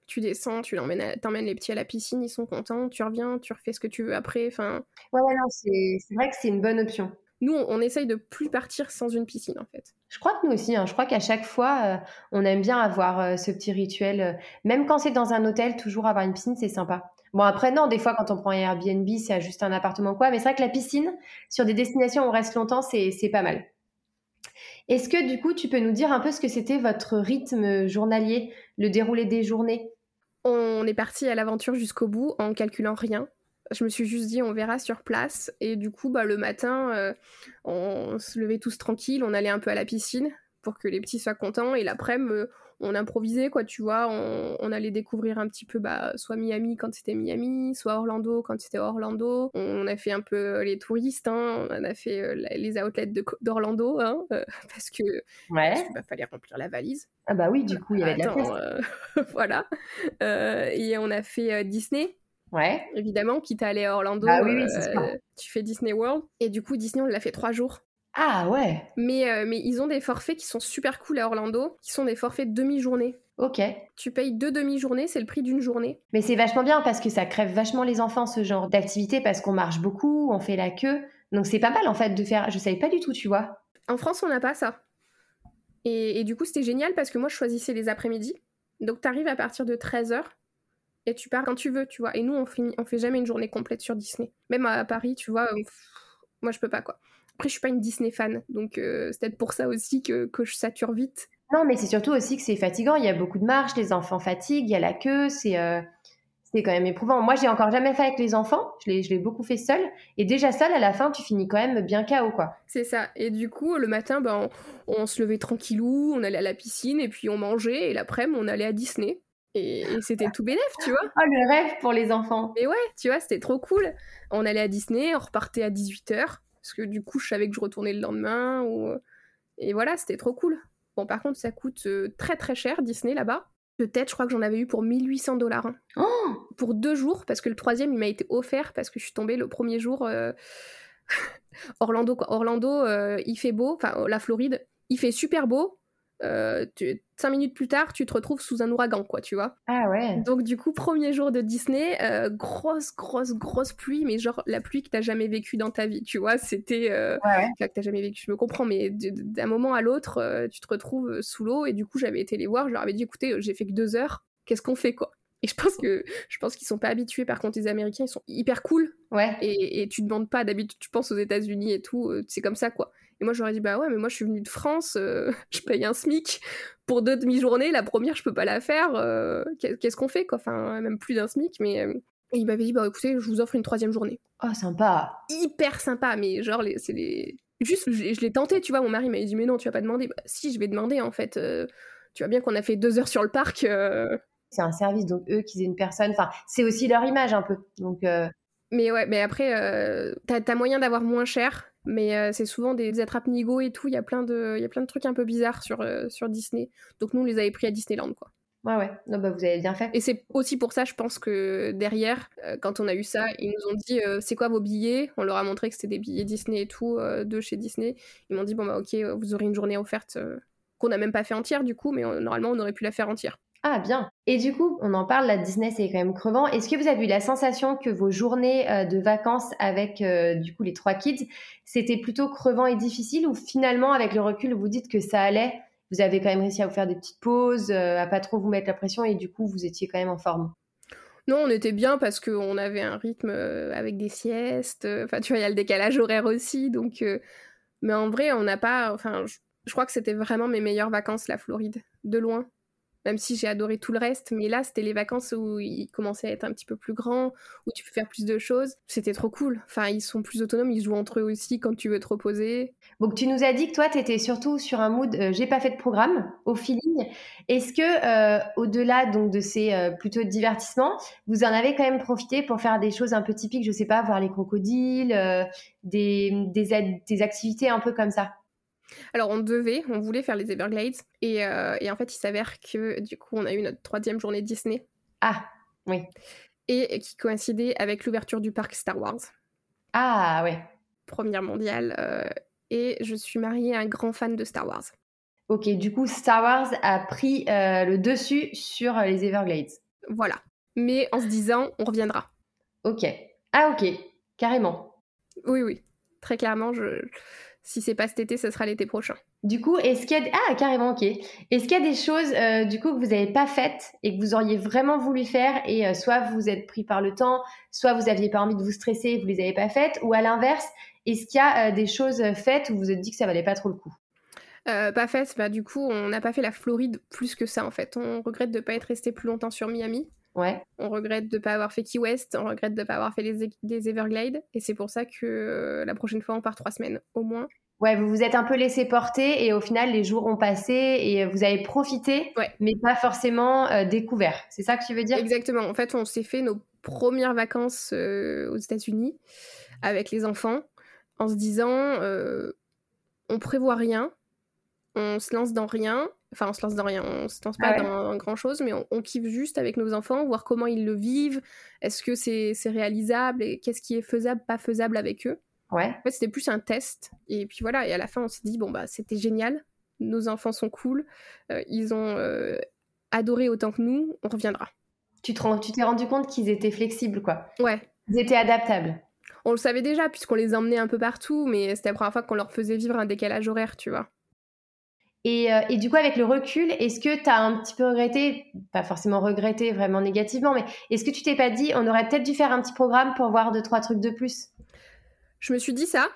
Tu descends, tu l'emmènes, t'emmènes les petits à la piscine, ils sont contents, tu reviens, tu refais ce que tu veux après. Enfin. Ouais, ouais, non, c'est vrai que c'est une bonne option. Nous, on, essaye de plus partir sans une piscine, en fait. Je crois que nous aussi, hein. je crois qu'à chaque fois, euh, on aime bien avoir euh, ce petit rituel. Euh, même quand c'est dans un hôtel, toujours avoir une piscine, c'est sympa. Bon, après, non, des fois, quand on prend Airbnb, c'est juste un appartement quoi. Mais c'est vrai que la piscine, sur des destinations où on reste longtemps, c'est pas mal. Est-ce que, du coup, tu peux nous dire un peu ce que c'était votre rythme journalier, le déroulé des journées? On est parti à l'aventure jusqu'au bout en calculant rien je me suis juste dit on verra sur place. Et du coup bah le matin euh, on se levait tous tranquilles on allait un peu à la piscine pour que les petits soient contents. Et l'après-midi euh, on improvisait quoi tu vois. On, allait découvrir un petit peu bah soit Miami quand c'était Miami soit Orlando quand c'était Orlando. On a fait un peu les touristes hein. on a fait euh, les outlets d'Orlando hein, [LAUGHS] parce que ouais. bah, fallait remplir la valise. Ah bah oui du coup il y avait de la place [LAUGHS] voilà. Et on a fait Disney Ouais. Évidemment, quitte à aller à Orlando, ah, oui, oui, euh, tu fais Disney World. Et du coup, Disney, on l'a fait trois jours. Ah ouais. Mais, euh, mais ils ont des forfaits qui sont super cool à Orlando, qui sont des forfaits de demi-journée. Ok. Tu payes deux demi-journées, c'est le prix d'une journée. Mais c'est vachement bien parce que ça crève vachement les enfants ce genre d'activité parce qu'on marche beaucoup, on fait la queue. Donc c'est pas mal en fait de faire. Je savais pas du tout, tu vois. En France, on n'a pas ça. Et, et, du coup, c'était génial parce que moi, je choisissais les après-midi. Donc t'arrives à partir de 13h et tu pars quand tu veux, tu vois. Et nous, on, finit, on fait jamais une journée complète sur Disney. Même à Paris, tu vois, moi, je peux pas, quoi. Après, je suis pas une Disney fan, donc euh, c'est peut-être pour ça aussi que, que je sature vite. Non, mais c'est surtout aussi que c'est fatigant. Il y a beaucoup de marches, les enfants fatiguent, il y a la queue, c'est euh, c'est quand même éprouvant. Moi, j'ai encore jamais fait avec les enfants. Je l'ai beaucoup fait seul. Et déjà seul, à la fin, tu finis quand même bien KO, quoi. C'est ça. Et du coup, le matin, ben, on, on, se levait tranquillou, on allait à la piscine et puis on mangeait. Et l'après-midi, on allait à Disney. Et, c'était tout bénef, tu vois. Oh, le rêve pour les enfants. Mais ouais, tu vois, c'était trop cool. On allait à Disney, on repartait à 18h, parce que du coup, je savais que je retournais le lendemain. Ou... Et voilà, c'était trop cool. Bon, par contre, ça coûte euh, très très cher, Disney, là-bas. Peut-être, je crois que j'en avais eu pour 1800 dollars. Hein. Oh pour deux jours, parce que le troisième, il m'a été offert, parce que je suis tombée le premier jour... Euh, [LAUGHS] Orlando, quoi. Orlando, euh, il fait beau, enfin, la Floride, il fait super beau, cinq minutes plus tard, tu te retrouves sous un ouragan, quoi, tu vois. Ah ouais. Donc du coup, premier jour de Disney, grosse, grosse, grosse pluie, mais genre la pluie que t'as jamais vécue dans ta vie, tu vois. C'était, ouais, ouais. que t'as jamais vécu, je me comprends, mais d'un moment à l'autre, tu te retrouves sous l'eau, et du coup, j'avais été les voir, je leur avais dit, écoutez, j'ai fait que deux heures, qu'est-ce qu'on fait, quoi? Et je pense que je pense qu'ils sont pas habitués. Par contre, les Américains, ils sont hyper cool. Ouais. Et, et tu demandes pas d'habitude. Tu penses aux États-Unis et tout, euh, c'est comme ça quoi. Et moi, j'aurais dit bah ouais, mais moi, je suis venue de France, euh, [LAUGHS] je paye un SMIC pour deux demi-journées. La première, je peux pas la faire. Euh, qu'est-ce qu'on fait quoi? Enfin, même plus d'un SMIC, mais. Et il m'avait dit bah écoutez, je vous offre une troisième journée. Oh sympa. Hyper sympa, mais genre c'est les. Juste, je, l'ai tenté, tu vois. Mon mari m'a dit mais non, tu vas pas demander. Bah, si, je vais demander en fait. tu vois bien qu'on a fait deux heures sur le parc c'est un service, donc eux qu'ils aient une personne, enfin, c'est aussi leur image un peu. Donc, euh, Mais ouais, mais après, euh, t'as as moyen d'avoir moins cher, mais euh, c'est souvent des, attrapes nigo et tout. Il y a plein de, il y a plein de trucs un peu bizarres sur sur Disney. Donc nous, on les avait pris à Disneyland, quoi. Ouais, ouais. Non, bah, vous avez bien fait. Et c'est aussi pour ça, je pense que derrière, quand on a eu ça, ils nous ont dit c'est quoi vos billets? On leur a montré que c'était des billets Disney et tout, de chez Disney. Ils m'ont dit bon, bah, ok, vous aurez une journée offerte qu'on n'a même pas fait entière du coup, mais normalement, on aurait pu la faire entière. Ah bien. Et du coup, on en parle, la Disney c'est quand même crevant. Est-ce que vous avez eu la sensation que vos journées euh, de vacances avec euh, du coup les trois kids, c'était plutôt crevant et difficile ou finalement avec le recul vous dites que ça allait Vous avez quand même réussi à vous faire des petites pauses, euh, à pas trop vous mettre la pression et du coup vous étiez quand même en forme? Non, on était bien parce qu'on avait un rythme avec des siestes. Enfin, tu vois, il y a le décalage horaire aussi. Donc, mais en vrai, on n'a pas. Enfin, je crois que c'était vraiment mes meilleures vacances, la Floride, de loin même si j'ai adoré tout le reste. Mais là, c'était les vacances où ils commençaient à être un petit peu plus grands, où tu peux faire plus de choses. C'était trop cool. Enfin, ils sont plus autonomes, ils jouent entre eux aussi quand tu veux te reposer. Donc, tu nous as dit que toi, tu étais surtout sur un mood euh, j'ai pas fait de programme, au feeling. Est-ce que, euh, au-delà donc de ces euh, plutôt divertissements, vous en avez quand même profité pour faire des choses un peu typiques, je sais pas, voir les crocodiles, des, des, des activités un peu comme ça? Alors on devait, on voulait faire les Everglades euh, et, en fait il s'avère que du coup on a eu notre troisième journée Disney. Ah oui. Et qui coïncidait avec l'ouverture du parc Star Wars. Ah ouais. Première mondiale. Euh, et je suis mariée à un grand fan de Star Wars. Ok, du coup Star Wars a pris euh, le dessus sur les Everglades. Voilà. Mais en se disant on reviendra. Ok. Ah ok, carrément. Oui oui. Très clairement, je si c'est pas cet été, ce sera l'été prochain. Du coup, est-ce qu'il y a ah carrément ok. Est-ce qu'il y a des choses euh, du coup que vous n'avez pas faites et que vous auriez vraiment voulu faire et euh, soit vous êtes pris par le temps, soit vous aviez pas envie de vous stresser et vous les avez pas faites, ou à l'inverse, est-ce qu'il y a euh, des choses faites où vous vous êtes dit que ça valait pas trop le coup? Pas faites, bah du coup on n'a pas fait la Floride plus que ça en fait. On regrette de ne pas être resté plus longtemps sur Miami. Ouais. On regrette de ne pas avoir fait Key West, on regrette de ne pas avoir fait les, Everglades, et c'est pour ça que euh, la prochaine fois on part trois semaines au moins. Ouais, vous vous êtes un peu laissé porter et au final les jours ont passé et vous avez profité, mais pas forcément euh, découvert. C'est ça que tu veux dire? Exactement. En fait, on s'est fait nos premières vacances euh, aux États-Unis avec les enfants en se disant on prévoit rien, on se lance dans rien Enfin, on se lance dans rien, on se lance pas dans, grand chose, mais on, kiffe juste avec nos enfants, voir comment ils le vivent, est-ce que c'est réalisable et qu'est-ce qui est faisable, pas faisable avec eux. Ouais. En fait, c'était plus un test. Et puis voilà, et à la fin, on s'est dit, bon, bah, c'était génial, nos enfants sont cool, euh, ils ont euh, adoré autant que nous, on reviendra. Tu t'es rendu compte qu'ils étaient flexibles, quoi. Ouais. Ils étaient adaptables. On le savait déjà, puisqu'on les emmenait un peu partout, mais c'était la première fois qu'on leur faisait vivre un décalage horaire, tu vois. Euh, et, du coup, avec le recul, est-ce que tu as un petit peu regretté, pas forcément regretté vraiment négativement, mais est-ce que tu t'es pas dit, on aurait peut-être dû faire un petit programme pour voir deux, trois trucs de plus? Je me suis dit ça.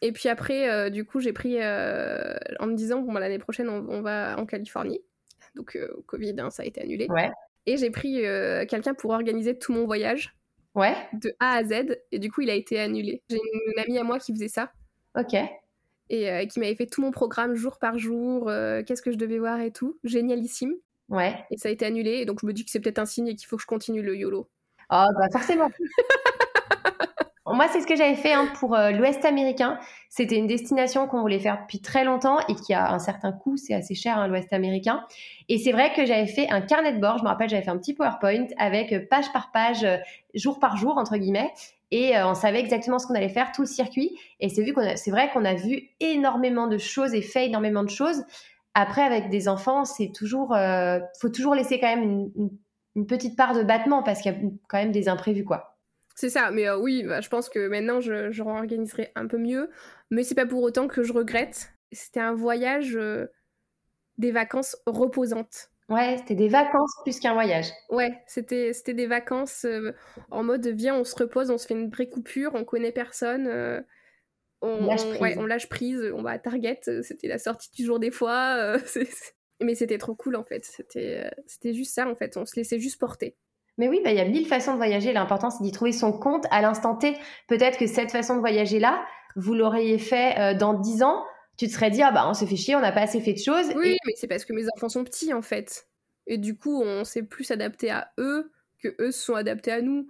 Et puis après, euh, du coup, j'ai pris euh, en me disant, bon, bah, l'année prochaine, on, va en Californie. Donc, Covid, hein, ça a été annulé. Ouais. Et j'ai pris quelqu'un pour organiser tout mon voyage. Ouais. De A à Z. Et du coup, il a été annulé. J'ai une amie à moi qui faisait ça. Ok et euh, qui m'avait fait tout mon programme jour par jour, euh, qu'est-ce que je devais voir et tout. Génialissime. Ouais. Et ça a été annulé, et donc je me dis que c'est peut-être un signe et qu'il faut que je continue le YOLO. Oh, bah forcément. [LAUGHS] Moi, c'est ce que j'avais fait hein, pour euh, l'Ouest américain. C'était une destination qu'on voulait faire depuis très longtemps et qui a un certain coût. C'est assez cher, hein, l'Ouest américain. Et c'est vrai que j'avais fait un carnet de bord. Je me rappelle, j'avais fait un petit PowerPoint avec page par page, jour par jour, entre guillemets et euh, on savait exactement ce qu'on allait faire, tout le circuit. Et c'est vu qu'on c'est vrai qu'on a vu énormément de choses et fait énormément de choses. Après, avec des enfants, c'est toujours, euh, faut toujours laisser quand même une, petite part de battement parce qu'il y a quand même des imprévus, quoi. C'est ça, mais euh, oui, bah, je pense que maintenant je, je réorganiserai un peu mieux, mais c'est pas pour autant que je regrette. C'était un voyage, des vacances reposantes. Ouais, c'était des vacances plus qu'un voyage. Ouais, c'était des vacances en mode viens, on se repose, on se fait une vraie coupure, on connaît personne on lâche prise, on, lâche prise, on va à Target, euh, c'était la sortie du jour des fois. Euh, [LAUGHS] mais c'était trop cool en fait, c'était, euh, c'était juste ça en fait, on se laissait juste porter. Mais oui, bah, il y a mille façons de voyager. L'important, c'est d'y trouver son compte à l'instant T. Peut-être que cette façon de voyager-là, vous l'auriez fait dans dix ans. Tu te serais dit, ah bah, on s'est fait chier, on n'a pas assez fait de choses. Oui, mais c'est parce que mes enfants sont petits, en fait. Et du coup, on s'est plus adapté à eux que eux se sont adaptés à nous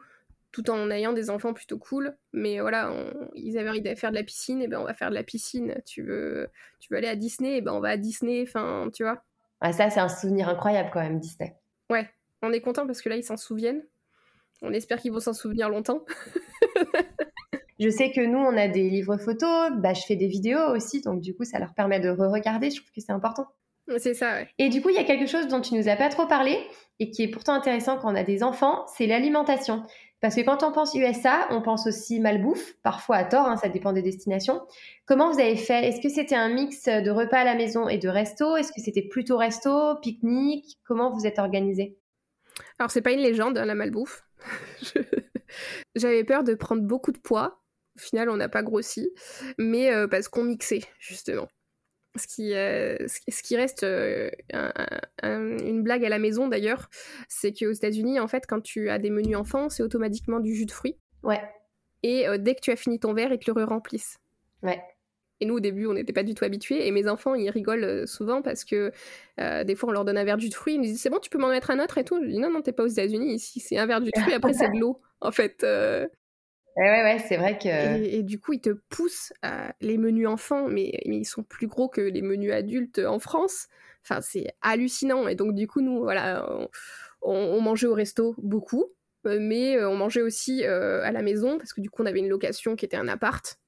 tout en ayant des enfants plutôt cool. Mais voilà, ils avaient envie de faire de la piscine, et ben on va faire de la piscine. Tu veux, tu veux aller à Disney, et ben on va à Disney. Enfin, tu vois. Ah, ça, c'est un souvenir incroyable quand même, Disney. Ouais, on est content parce que là, ils s'en souviennent. On espère qu'ils vont s'en souvenir longtemps. [LAUGHS] je sais que nous, on a des livres photos, bah, je fais des vidéos aussi, donc du coup, ça leur permet de re-regarder. Je trouve que c'est important. C'est ça, ouais. Et du coup, il y a quelque chose dont tu nous as pas trop parlé et qui est pourtant intéressant quand on a des enfants, c'est l'alimentation. Parce que quand on pense USA, on pense aussi malbouffe, parfois à tort, hein, ça dépend des destinations. Comment vous avez fait? Est-ce que c'était un mix de repas à la maison et de resto? Est-ce que c'était plutôt resto, pique-nique? Comment vous êtes organisé? Alors, c'est pas une légende, hein, la malbouffe. [LAUGHS] J'avais peur de prendre beaucoup de poids. Au final, on n'a pas grossi, mais euh, parce qu'on mixait, justement ce qui, euh, ce qui reste euh, une blague à la maison d'ailleurs, c'est qu'aux États-Unis, en fait, quand tu as des menus enfants, c'est automatiquement du jus de fruits. Ouais. Et euh, dès que tu as fini ton verre, ils te le remplissent. Ouais. Et nous, au début, on n'était pas du tout habitués. Et mes enfants, ils rigolent souvent parce que des fois, on leur donne un verre de jus de fruits. Ils nous disent C'est bon, tu peux m'en mettre un autre et tout. Je dis Non, non, t'es pas aux États-Unis. Ici, c'est un verre de jus de fruits. Après, c'est de l'eau. En fait, Ouais, ouais, c'est vrai que. Et, du coup, ils te poussent les menus enfants, mais, mais, ils sont plus gros que les menus adultes en France. Enfin, c'est hallucinant. Et donc, du coup, nous, voilà, on, mangeait au resto beaucoup, euh, mais euh, on mangeait aussi euh, à la maison parce que du coup, on avait une location qui était un appart.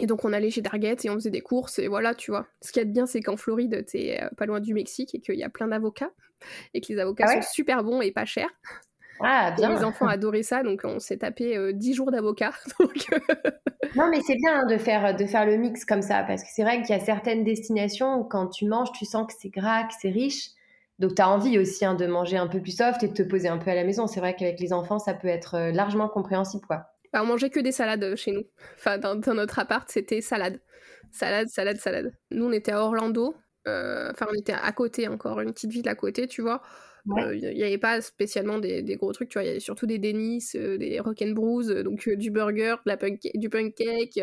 Et donc, on allait chez Target et on faisait des courses, et voilà, tu vois. Ce qui est bien, c'est qu'en Floride, t'es pas loin du Mexique et qu'il y a plein d'avocats, et que les avocats ah sont super bons et pas chers. Ah, bien. Les enfants adoraient ça, donc on s'est tapé euh, dix 10 jours d'avocat. [LAUGHS] Euh, non, mais c'est bien hein, de, faire, de faire le mix comme ça, parce que c'est vrai qu'il y a certaines destinations où quand tu manges, tu sens que c'est gras, que c'est riche. Donc tu as envie aussi hein, de manger un peu plus soft et de te poser un peu à la maison. C'est vrai qu'avec les enfants, ça peut être euh, largement compréhensible. Quoi. Bah, on mangeait que des salades chez nous. Enfin, dans, notre appart, c'était salade. Salade, salade, salade. Nous, on était à Orlando. Enfin, on était à côté encore, une petite ville à côté, tu vois. Il euh, n'y avait pas spécialement des, gros trucs, tu vois, il y avait surtout des Dennis, euh, des Rock'n'Brews, euh, donc du burger, de la punk du pancake,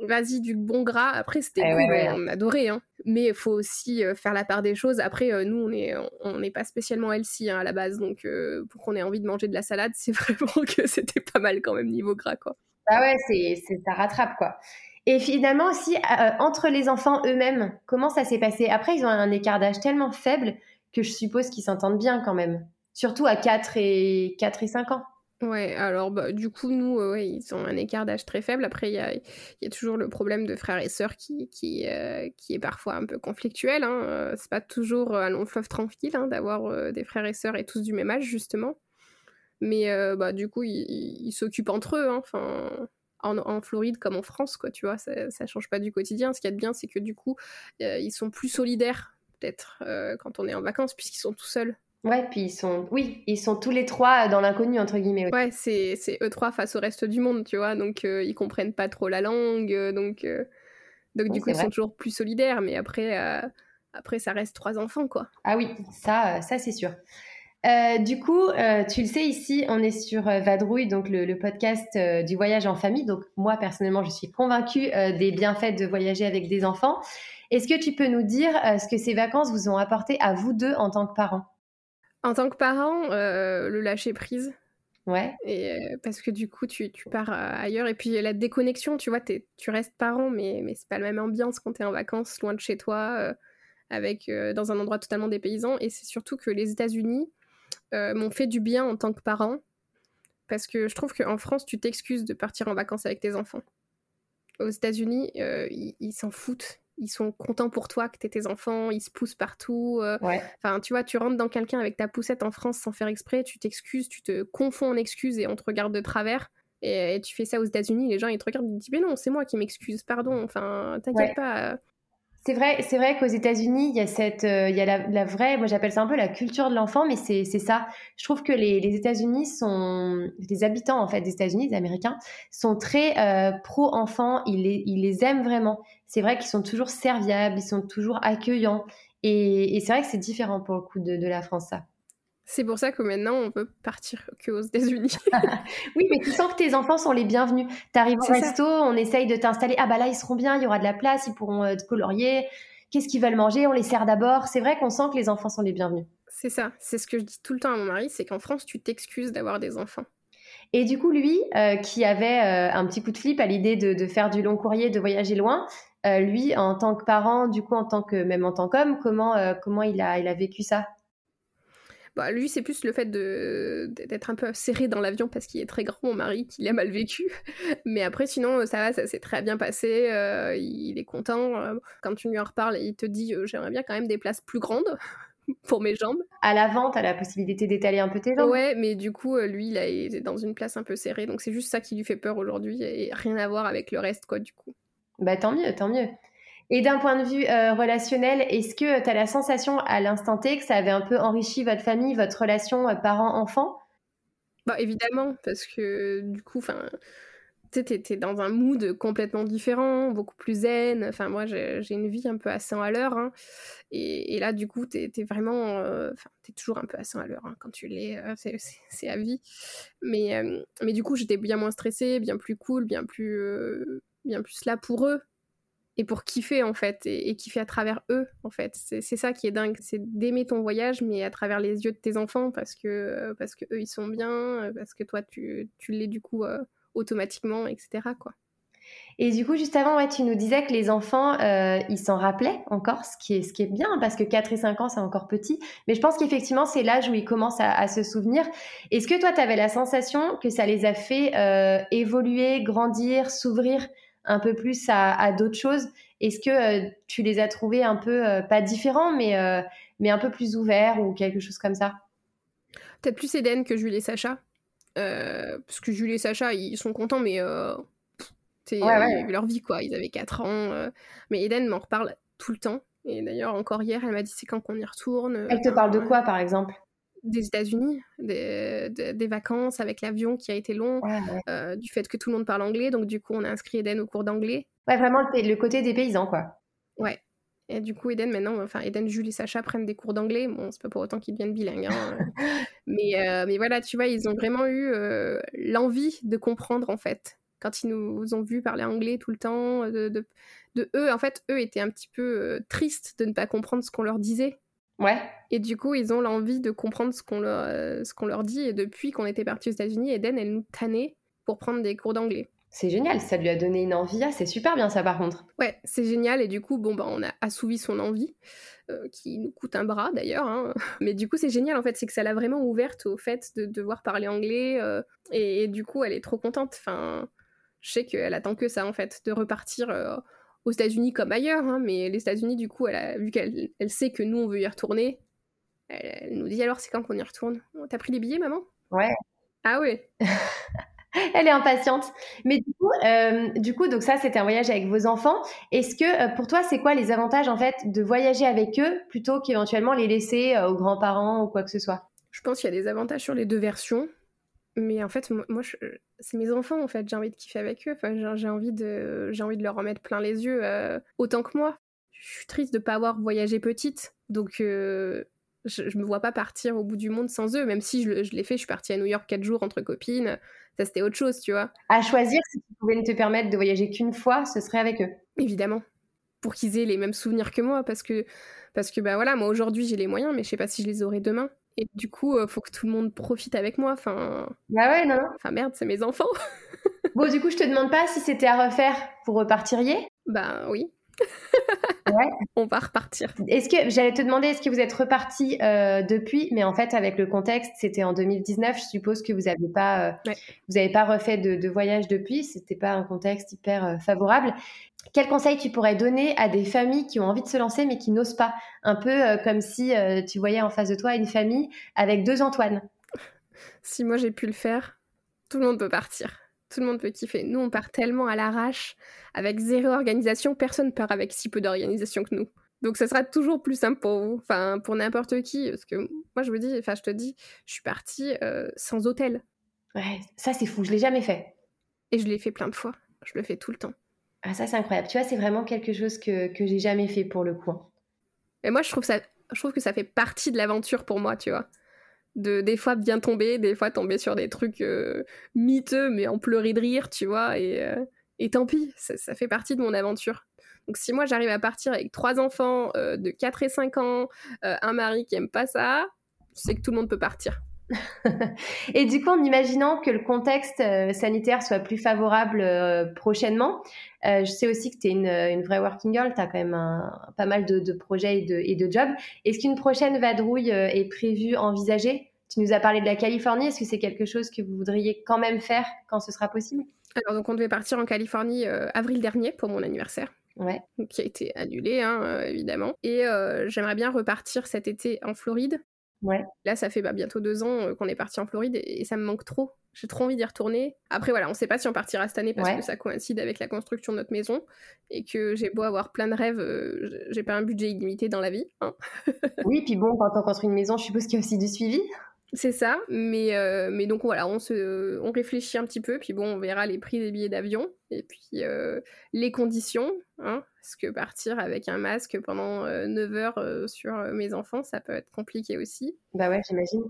vas-y, du bon gras. Après, c'était eh on adorait, hein. mais il faut aussi faire la part des choses. Après, nous, on n'est on pas spécialement healthy hein, à la base, donc pour qu'on ait envie de manger de la salade, c'est [LAUGHS] vraiment que c'était pas mal quand même niveau gras, quoi. Ah ouais, c'est, ça rattrape, quoi. Et finalement aussi, entre les enfants eux-mêmes, comment ça s'est passé? Après, ils ont un écart d'âge tellement faible que je suppose qu'ils s'entendent bien quand même. Surtout à 4 et, 4 et 5 ans. Ouais, alors bah, du coup, nous, euh, ils ont un écart d'âge très faible. Après, il y a, y a, toujours le problème de frères et sœurs qui, qui, euh, qui est parfois un peu conflictuel. Hein. Euh, c'est pas toujours un long fleuve tranquille hein, d'avoir des frères et sœurs et tous du même âge, justement. Mais bah, du coup, ils s'occupent entre eux. Hein. En, Floride comme en France, quoi, tu vois, ça, ça change pas du quotidien. Ce qui est bien, c'est que du coup, ils sont plus solidaires peut-être euh, quand on est en vacances puisqu'ils sont tout seuls. Ouais, puis ils sont, oui, ils sont tous les trois dans l'inconnu entre guillemets. Ouais, c'est, eux trois face au reste du monde, tu vois, donc euh, ils comprennent pas trop la langue, euh, donc donc du coup ils sont toujours plus solidaires, mais après après ça reste trois enfants quoi. Ah oui, ça ça c'est sûr. Du coup, tu le sais ici, on est sur Vadrouille, donc le, le podcast du voyage en famille. Donc moi personnellement, je suis convaincue des bienfaits de voyager avec des enfants. Est-ce que tu peux nous dire euh, ce que ces vacances vous ont apporté à vous deux en tant que parents? En tant que parent, euh, le lâcher prise. Ouais. Et, euh, parce que du coup, tu, pars ailleurs. Et puis la déconnexion, tu vois, tu restes parent, mais, mais c'est pas la même ambiance quand tu es en vacances, loin de chez toi, avec, dans un endroit totalement dépaysant. Et c'est surtout que les États-Unis m'ont fait du bien en tant que parent. Parce que je trouve qu'en France, tu t'excuses de partir en vacances avec tes enfants aux États-Unis, ils s'en foutent ils sont contents pour toi que t'aies tes enfants, ils se poussent partout. euh, Ouais. Enfin, tu vois, tu rentres dans quelqu'un avec ta poussette en France sans faire exprès, tu t'excuses, tu te confonds en excuses et on te regarde de travers. Et, et tu fais ça aux États-Unis, les gens ils te regardent, ils te disent mais non, c'est moi qui m'excuse, pardon. Enfin, t'inquiète Ouais. pas. C'est vrai, c'est vrai qu'aux États-Unis, il y a cette, euh, il y a la, vraie, moi j'appelle ça un peu la culture de l'enfant, mais c'est ça. Je trouve que les, les États-Unis sont, les habitants en fait des États-Unis, les Américains, sont très euh, pro-enfants. Ils les, ils les aiment vraiment. C'est vrai qu'ils sont toujours serviables, ils sont toujours accueillants. Et, et c'est vrai que c'est différent pour le coup de, de la France, ça. C'est pour ça que maintenant on peut partir que aux États-Unis. [LAUGHS] Oui, mais tu sens que tes enfants sont les bienvenus. T'arrives au C'est ça. resto, on essaye de t'installer. Ah bah là, ils seront bien, il y aura de la place, ils pourront euh, te colorier. Qu'est-ce qu'ils veulent manger? On les sert d'abord. C'est vrai qu'on sent que les enfants sont les bienvenus. c'est ça, c'est ce que je dis tout le temps à mon mari, c'est qu'en France tu t'excuses d'avoir des enfants. Et du coup, lui, euh, qui avait euh, un petit coup de flip à l'idée de, de faire du long courrier, de voyager loin, lui, en tant que parent, du coup, en tant que même en tant qu'homme, comment comment il a il a vécu ça? Bah, lui, c'est plus le fait d'être un peu serré dans l'avion parce qu'il est très grand, mon mari, qu'il a mal vécu. [LAUGHS] Mais après, sinon, ça va, ça s'est très bien passé. euh, il est content. euh, quand tu lui en reparles, il te dit euh, J'aimerais bien quand même des places plus grandes [LAUGHS] pour mes jambes. À l'avant, t'as la possibilité d'étaler un peu tes jambes. Ouais, mais du coup, lui, il été dans une place un peu serrée. Donc, c'est juste ça qui lui fait peur aujourd'hui et rien à voir avec le reste, quoi, du coup. Bah tant mieux, tant mieux. Et d'un point de vue euh, relationnel, est-ce que tu as la sensation à l'instant T que ça avait un peu enrichi votre famille, votre relation euh, parent-enfant? Bah, évidemment, parce que du coup, enfin. T'es- dans un mood complètement différent, beaucoup plus zen. Enfin, moi, j'ai une vie un peu à 100 à l'heure. hein. Et, là, du coup, t'es es vraiment. euh, Enfin, toujours un peu à 100 à l'heure hein, quand tu l'es. euh, c'est- à vie. Mais, euh, mais du coup, j'étais bien moins stressée, bien plus cool, bien plus, euh, bien plus là pour eux. Et pour kiffer, en fait. Et, kiffer à travers eux, en fait. C'est ça qui est dingue. C'est d'aimer ton voyage, mais à travers les yeux de tes enfants, parce que, euh, parce que eux, ils sont bien, euh, parce que toi, tu, tu l'es du coup euh, automatiquement, etc. Quoi. Et du coup, juste avant, tu nous disais que les enfants, ils s'en rappelaient encore, ce qui est, ce qui est bien, parce que 4 et 5 ans, c'est encore petit. Mais je pense qu'effectivement, c'est l'âge où ils commencent à, se souvenir. Est-ce que toi, tu avais la sensation que ça les a fait évoluer, grandir, s'ouvrir un peu plus à, à d'autres choses Est-ce que euh, tu les as trouvés un peu, euh, pas différents, mais, euh, mais un peu plus ouverts ou quelque chose comme ça? Peut-être plus Eden que Jules et Sacha. Parce que Jules et Sacha, ils sont contents, mais pff, t'sais, Ouais, ouais. ils ont eu leur vie, quoi. Ils avaient 4 ans. Mais Eden m'en reparle tout le temps. Et d'ailleurs, encore hier, elle m'a dit c'est quand qu'on y retourne. Elle te parle de quoi, par exemple? Des États-Unis, des, des- des vacances avec l'avion qui a été long, ouais, ouais. euh, du fait que tout le monde parle anglais. Donc, du coup, on a inscrit Eden au cours d'anglais. Ouais, vraiment le, le côté des paysans, quoi. Ouais. Et du coup, Eden, maintenant, enfin, Eden, Jules et Sacha prennent des cours d'anglais. Bon, c'est pas pour autant qu'ils deviennent bilingues. hein. [LAUGHS] mais, euh, mais voilà, tu vois, ils ont vraiment eu euh, l'envie de comprendre, en fait. Quand ils nous ont vus parler anglais tout le temps, de, de, de eux, en fait, eux étaient un petit peu tristes de ne pas comprendre ce qu'on leur disait. Ouais. Et du coup, ils ont l'envie de comprendre ce qu'on leur, euh, ce qu'on leur dit. Et depuis qu'on était partis aux États-Unis, Eden, elle nous tannait pour prendre des cours d'anglais. C'est génial, ça lui a donné une envie. Ah, c'est super bien ça, par contre. Ouais, c'est génial. Et du coup, bon, bah, on a assouvi son envie, euh, qui nous coûte un bras d'ailleurs. hein. [LAUGHS] Mais du coup, c'est génial en fait, c'est que ça l'a vraiment ouverte au fait de devoir parler anglais. euh, et, et du coup, elle est trop contente. Enfin, je sais qu'elle attend que ça en fait, de repartir aux États-Unis comme ailleurs. hein. mais les États-Unis, du coup, elle a, vu qu'elle elle sait que nous, on veut y retourner, elle, elle nous dit alors, c'est quand qu'on y retourne? T'as pris les billets, maman? Ouais. Ah ouais. [LAUGHS] Elle est impatiente. Mais du coup, euh, du coup donc ça, c'était un voyage avec vos enfants. Est-ce que euh, pour toi, c'est quoi les avantages en fait de voyager avec eux plutôt qu'éventuellement les laisser euh, aux grands-parents ou quoi que ce soit? Je pense qu'il y a des avantages sur les deux versions. Mais en fait, moi, je- c'est mes enfants, en fait. J'ai envie de kiffer avec eux. Enfin, j'ai envie, de, j'ai envie de leur en mettre plein les yeux, euh, autant que moi. Je suis triste de ne pas avoir voyagé petite. Donc, euh, je, je me vois pas partir au bout du monde sans eux. Même si je, je l'ai fait, je suis partie à New York quatre jours entre copines. Ça, c'était autre chose, tu vois. À choisir, si tu pouvais ne te permettre de voyager qu'une fois, ce serait avec eux. Évidemment. Pour qu'ils aient les mêmes souvenirs que moi. Parce que, parce que bah voilà, moi aujourd'hui, j'ai les moyens, mais je sais pas si je les aurai demain. Et du coup, euh, faut que tout le monde profite avec moi. Enfin, Bah ouais, non, non. enfin merde, c'est mes enfants. [LAUGHS] Bon, du coup, je te demande pas si c'était à refaire, vous repartiriez Bah oui. Ouais. On va repartir. Est-ce que j'allais te demander, est-ce que vous êtes reparti euh, depuis? Mais en fait, avec le contexte, c'était en 2019. Je suppose que vous n'avez pas, euh, vous avez pas refait de, voyage depuis. C'était pas un contexte hyper euh, favorable. Quel conseil tu pourrais donner à des familles qui ont envie de se lancer mais qui n'osent pas? Un peu comme si tu voyais en face de toi une famille avec deux Antoine. [LAUGHS] Si moi j'ai pu le faire, tout le monde peut partir. Tout le monde peut kiffer. Nous, on part tellement à l'arrache, avec zéro organisation. Personne part avec si peu d'organisation que nous. Donc, ça sera toujours plus simple pour vous, enfin, pour n'importe qui. Parce que moi, je me dis, enfin, je te dis, je suis partie euh, sans hôtel. Ouais, ça, c'est fou. Je l'ai jamais fait. Et je l'ai fait plein de fois. Je le fais tout le temps. Ah, ça, c'est incroyable. Tu vois, c'est vraiment quelque chose que, que j'ai jamais fait pour le coup. Et moi, je trouve, ça, je trouve que ça fait partie de l'aventure pour moi, tu vois de des fois bien tomber, des fois tomber sur des trucs euh, miteux, mais en pleurer de rire, tu vois, et, euh, et tant pis, ça, fait partie de mon aventure. Donc si moi j'arrive à partir avec trois enfants euh, de 4 et 5 ans, un mari qui aime pas ça, c'est que tout le monde peut partir. Et du coup, en imaginant que le contexte sanitaire soit plus favorable prochainement, je sais aussi que tu es une, vraie working girl, tu as quand même pas mal de, projets et de, et de jobs. Est-ce qu'une prochaine vadrouille est prévue, envisagée? Tu nous as parlé de la Californie. Est-ce que c'est quelque chose que vous voudriez quand même faire quand ce sera possible? Alors, donc, on devait partir en Californie euh, avril dernier pour mon anniversaire. Ouais. qui a été annulé, hein, euh, évidemment. Et euh, j'aimerais bien repartir cet été en Floride. Ouais. Là, ça fait bah, bientôt deux ans qu'on est parti en Floride et, ça me manque trop. J'ai trop envie d'y retourner. Après, voilà, on sait pas si on partira cette année parce que ça coïncide avec la construction de notre maison et que j'ai beau avoir plein de rêves, j'ai pas un budget illimité dans la vie. Hein. oui, puis bon, quand on construit une maison, je suppose qu'il y a aussi du suivi. C'est ça, mais, euh, mais donc voilà, on, se, on réfléchit un petit peu, puis bon, on verra les prix des billets d'avion, et puis euh, les conditions, hein, parce que partir avec un masque pendant 9 euh, heures sur mes enfants, ça peut être compliqué aussi. Bah ouais, j'imagine.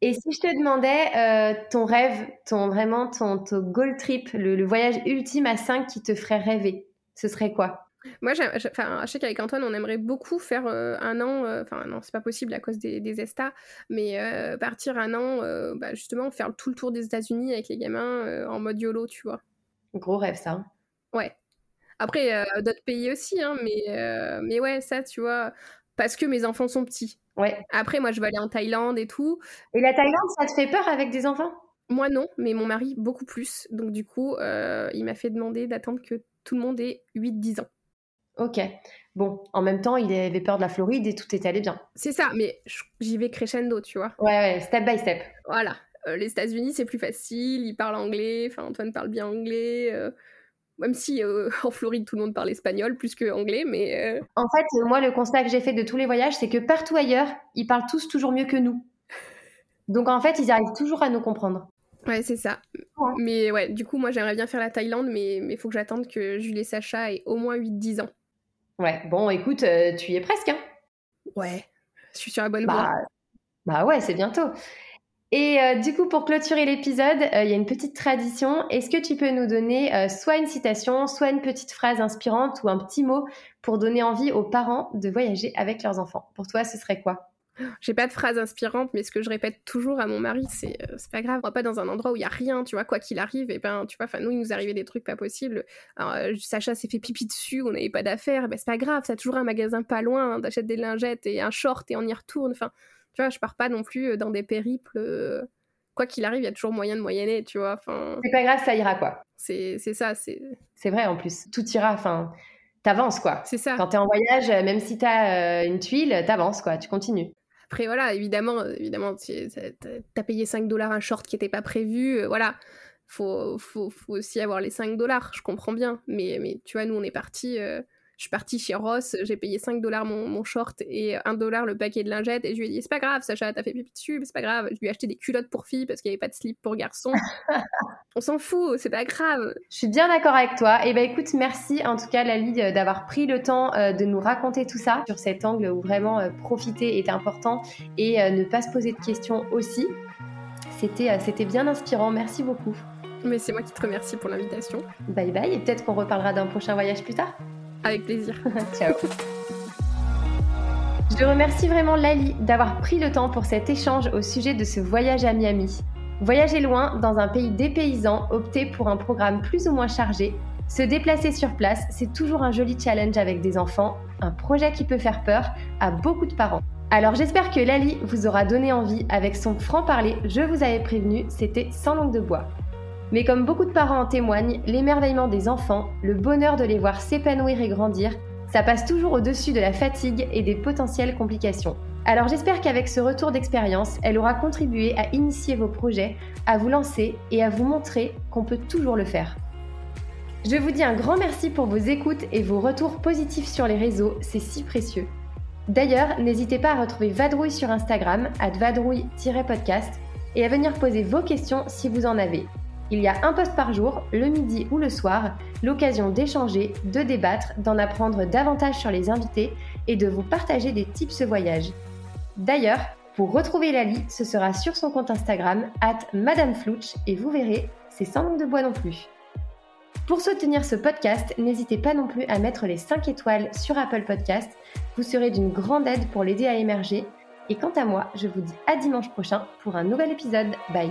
Et si je te demandais ton rêve, ton vraiment ton, ton goal trip, le, le voyage ultime à 5 qui te ferait rêver, ce serait quoi? Moi, je sais qu'avec Antoine, on aimerait beaucoup faire euh, un an, euh, enfin, non, c'est pas possible à cause des, des ESTA, mais euh, partir un an, bah, justement, faire tout le tour des États-Unis avec les gamins en mode YOLO, tu vois. Gros rêve, ça. Ouais. Après, d'autres pays aussi, hein, mais, mais ouais, ça, tu vois, parce que mes enfants sont petits. Ouais. Après, moi, je vais aller en Thaïlande et tout. Et la Thaïlande, ça te fait peur avec des enfants? Moi, non, mais mon mari, beaucoup plus. Donc, du coup, il m'a fait demander d'attendre que tout le monde ait 8-10 ans. Ok. Bon, en même temps, il avait peur de la Floride et tout est allé bien. C'est ça, mais j'y vais crescendo, tu vois. Ouais, ouais, step by step. Voilà. Euh, les États-Unis, c'est plus facile, ils parlent anglais, enfin, Antoine parle bien anglais. Euh, même si euh, [LAUGHS] en Floride, tout le monde parle espagnol plus que anglais, mais. En fait, moi, le constat que j'ai fait de tous les voyages, c'est que partout ailleurs, ils parlent tous toujours mieux que nous. Donc, en fait, ils arrivent toujours à nous comprendre. Ouais, c'est ça. Mais ouais, du coup, moi, j'aimerais bien faire la Thaïlande, mais il faut que j'attende que Julie et Sacha aient au moins 8-10 ans. Ouais, bon, écoute, euh, tu y es presque. Hein ouais, je suis sur la bonne bah, voie. Bah ouais, c'est bientôt. Et euh, du coup, pour clôturer l'épisode, euh, il y a une petite tradition. Est-ce que tu peux nous donner soit une citation, soit une petite phrase inspirante ou un petit mot pour donner envie aux parents de voyager avec leurs enfants? Pour toi, ce serait quoi? J'ai pas de phrase inspirante, mais ce que je répète toujours à mon mari, c'est euh, c'est pas grave, on va pas dans un endroit où il y a rien, tu vois, quoi qu'il arrive, et ben tu vois, enfin nous il nous arrivait des trucs pas possibles. Alors, euh, Sacha s'est fait pipi dessus, on n'avait pas d'affaires, ben c'est pas grave, a toujours un magasin pas loin, hein, t'achètes des lingettes et un short et on y retourne. Enfin, tu vois, je pars pas non plus euh, dans des périples. Quoi qu'il arrive, il y a toujours moyen de moyenner, tu vois. Enfin, c'est pas grave, ça ira quoi. C'est ça, c'est. C'est vrai en plus, tout ira. Enfin, t'avances quoi. C'est ça. Quand t'es en voyage, même si t'as une tuile, t'avances quoi, tu continues. Après, voilà, évidemment, euh, évidemment t'as payé 5 dollars un short qui n'était pas prévu, euh, voilà. Faut, faut, aussi avoir les 5 dollars, je comprends bien. Mais, mais tu vois, nous, on est parti. Euh, je suis partie chez Ross, j'ai payé 5 dollars mon, short et 1 dollar le paquet de lingettes. Et je lui ai dit, c'est pas grave, Sacha, t'as fait pipi dessus, mais c'est pas grave. Je lui ai acheté des culottes pour filles parce qu'il n'y avait pas de slip pour garçons. [LAUGHS] On s'en fout, c'est pas grave. Je suis bien d'accord avec toi. Et bah écoute, merci en tout cas, Lali, d'avoir pris le temps euh, de nous raconter tout ça sur cet angle où vraiment euh, profiter est important et euh, ne pas se poser de questions aussi. C'était c'était bien inspirant. Merci beaucoup. Mais c'est moi qui te remercie pour l'invitation. Bye bye et peut-être qu'on reparlera d'un prochain voyage plus tard. Avec plaisir. [LAUGHS] Ciao. Je remercie vraiment Lali d'avoir pris le temps pour cet échange au sujet de ce voyage à Miami. Voyager loin, dans un pays dépaysant, opter pour un programme plus ou moins chargé, Se déplacer sur place, c'est toujours un joli challenge avec des enfants, un projet qui peut faire peur à beaucoup de parents. Alors j'espère que Lali vous aura donné envie avec son franc-parler, je vous avais prévenu, c'était sans langue de bois. Mais comme beaucoup de parents en témoignent, l'émerveillement des enfants, le bonheur de les voir s'épanouir et grandir, ça passe toujours au-dessus de la fatigue et des potentielles complications. Alors j'espère qu'avec ce retour d'expérience, elle aura contribué à initier vos projets, à vous lancer et à vous montrer qu'on peut toujours le faire. Je vous dis un grand merci pour vos écoutes et vos retours positifs sur les réseaux, c'est si précieux. D'ailleurs, n'hésitez pas à retrouver Vadrouille sur Instagram, à vadrouille-podcast, et à venir poser vos questions si vous en avez. Il y a un post par jour, le midi ou le soir, l'occasion d'échanger, de débattre, d'en apprendre davantage sur les invités et de vous partager des tips voyage. D'ailleurs, pour retrouver Lali, ce sera sur son compte Instagram, at Madame et vous verrez, c'est sans langue de bois non plus. Pour soutenir ce podcast, n'hésitez pas non plus à mettre les 5 étoiles sur Apple Podcast. Vous serez d'une grande aide pour l'aider à émerger. Et quant à moi, je vous dis à dimanche prochain pour un nouvel épisode. Bye